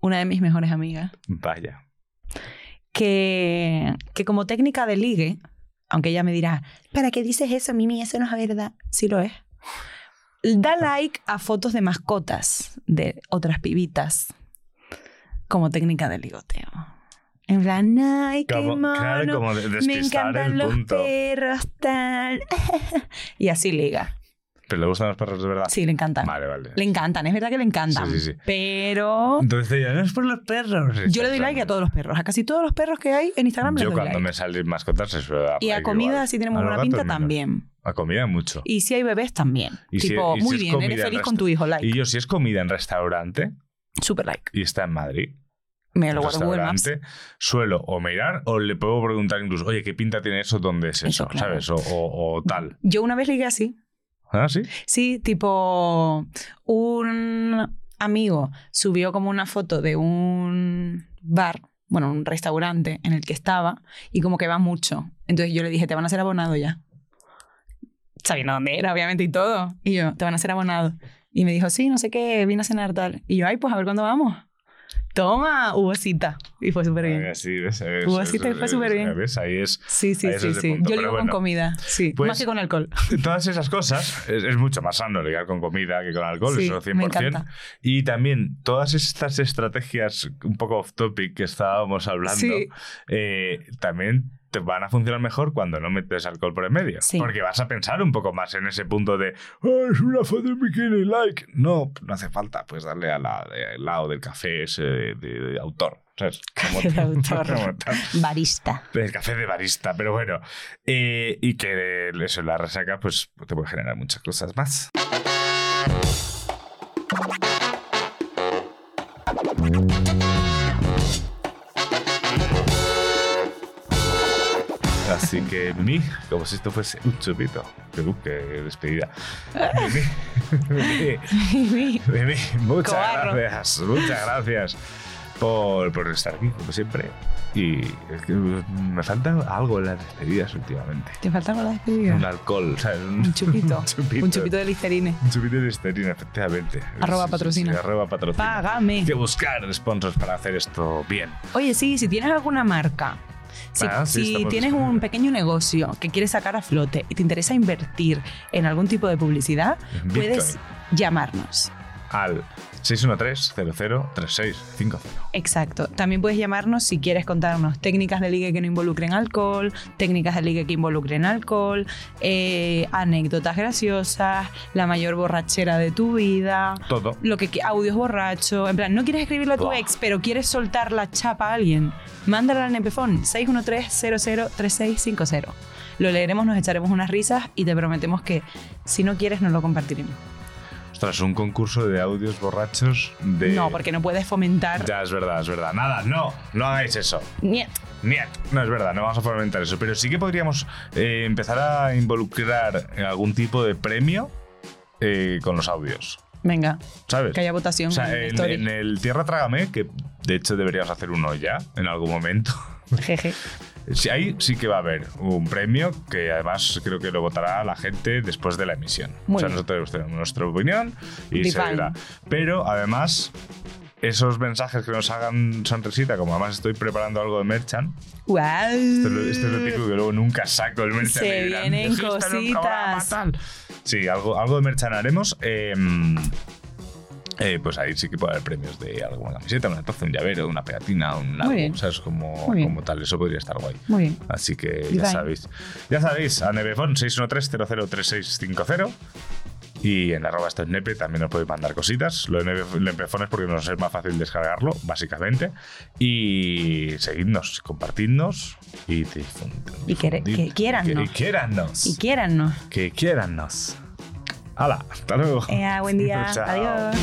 una de mis mejores amigas, Vaya. Que, que como técnica de ligue, aunque ella me dirá, ¿para qué dices eso, Mimi? Eso no es verdad. Sí lo es. Da like a fotos de mascotas de otras pibitas como técnica de ligoteo. En plan, ay, qué Como- mono. claro, como de- me encantan el los punto. perros, tal. y así liga. ¿Pero le gustan los perros de verdad? Sí, le encantan. Vale, vale. Le encantan, es verdad que le encantan. Sí, sí, sí. Pero Entonces ella, no es por los perros. yo le doy like a todos los perros. A casi todos los perros que hay en Instagram les Yo doy cuando like. me salen mascotas se suele dar Y a comida, si tenemos buena pinta, también. A comida mucho. Y si hay bebés, también. Y si- tipo, y si muy es bien, eres feliz con tu hijo, like. Y yo, si es comida en restaurante Super like. y está en Madrid, Me lo guardo Google Maps. suelo o mirar o le puedo preguntar incluso, oye, ¿qué pinta tiene eso? ¿Dónde es eso? Eso, claro. ¿Sabes? O, o- o tal. Yo una vez ligué así. ¿Ah, sí? Sí, tipo, un amigo subió como una foto de un bar, bueno, un restaurante en el que estaba y como que va mucho. Entonces yo le dije, te van a ser abonado ya. Sabiendo dónde era, obviamente, y todo. Y yo, te van a ser abonado. Y me dijo, sí, no sé qué, vine a cenar tal. Y yo, ay, pues a ver cuándo vamos. Toma, hubo cita. Y fue súper bien. Ah, Sí, ves, ves, Hubo ves, fue súper bien. ¿ves? Ahí es. Sí, sí, sí, sí. punto, Yo ligo bueno. con comida, sí. Pues- Más que con alcohol. Todas esas cosas es, es mucho más sano ligar con comida que con alcohol, Sí, eso 100%. me encanta. Y también todas estas estrategias un poco off topic que estábamos hablando, Sí. eh, también te van a funcionar mejor cuando no metes alcohol por el medio. Sí. Porque vas a pensar un poco más en ese punto de, "Ah, es una foto en bikini, like. No, no hace falta, pues darle al lado del café ese de, de- de autor. ¿sabes? Como Café de autor. como. Barista. El café de barista, pero bueno. Eh, y que eso, la resaca, pues te puede generar muchas cosas más. Así que, Mimi, como si esto fuese un chupito. Uh, qué despedida. Mimi, Mimi, Mimi, muchas Cobarro. gracias, muchas gracias por, por estar aquí, como siempre. Y es que me falta algo en las despedidas últimamente. ¿Te falta con la despedida? Un alcohol, ¿sabes? Un chupito. un chupito. Un chupito de listerine. Un chupito de listerina, efectivamente. Arroba sí, patrocina. sí, arroba patrocina. Págame. Hay que buscar sponsors para hacer esto bien. Oye, sí, si tienes alguna marca, si, Ah, sí, si estamos tienes un pequeño negocio que quieres sacar a flote y te interesa invertir en algún tipo de publicidad, puedes llamarnos. Al 613-003650. Exacto. También puedes llamarnos si quieres contarnos técnicas de ligue que no involucren alcohol, técnicas de ligue que involucren alcohol, eh, anécdotas graciosas, la mayor borrachera de tu vida, Todo. lo que audios borracho, en plan, no quieres escribirle a tu Buah. ex, pero quieres soltar la chapa a alguien, mándala al NPFON 613-003650. Lo leeremos, nos echaremos unas risas y te prometemos que si no quieres no lo compartiremos. Ostras, un concurso de audios borrachos de... No, porque no puedes fomentar Ya, es verdad, es verdad. Nada, no, no hagáis eso. Niet. Niet. No es verdad, no vamos a fomentar eso. Pero sí que podríamos eh, empezar a involucrar algún tipo de premio eh, con los audios. Venga, ¿Sabes? que haya votación O sea, en el Tierra Trágame, que de hecho deberíamos hacer uno ya en algún momento. Jeje. Ahí sí que va a haber un premio que además creo que lo votará la gente después de la emisión. Muy o sea, bien. nosotros tenemos nuestra opinión y se verá. Pero además, esos mensajes que nos hagan sonrisita, como además estoy preparando algo de Merchan, ¡Wow! esto, es lo- típico que luego nunca saco el Merchan. Se vienen "Dijiste en un programa cositas". tal". Sí, algo, algo de Merchan haremos. eh, eh, pues ahí sí que puede haber premios de alguna camiseta, una taza, un llavero, una pegatina, un algo, bien. ¿sabes? Como, como tal, eso podría estar guay. Muy bien. Así que ya sabéis. Ya sabéis, a Nebefon 613-003650. Y en arroba esto es nepe también os podéis mandar cositas. Lo de Nebe- Nebefon es porque nos es más fácil descargarlo, básicamente. Y seguidnos, compartidnos y Y quiere- difundid. que quiérannos. Y quiérannos. Y quiérannos. Que quiérannos. Hala, hasta luego. Eh, buen día. Adiós.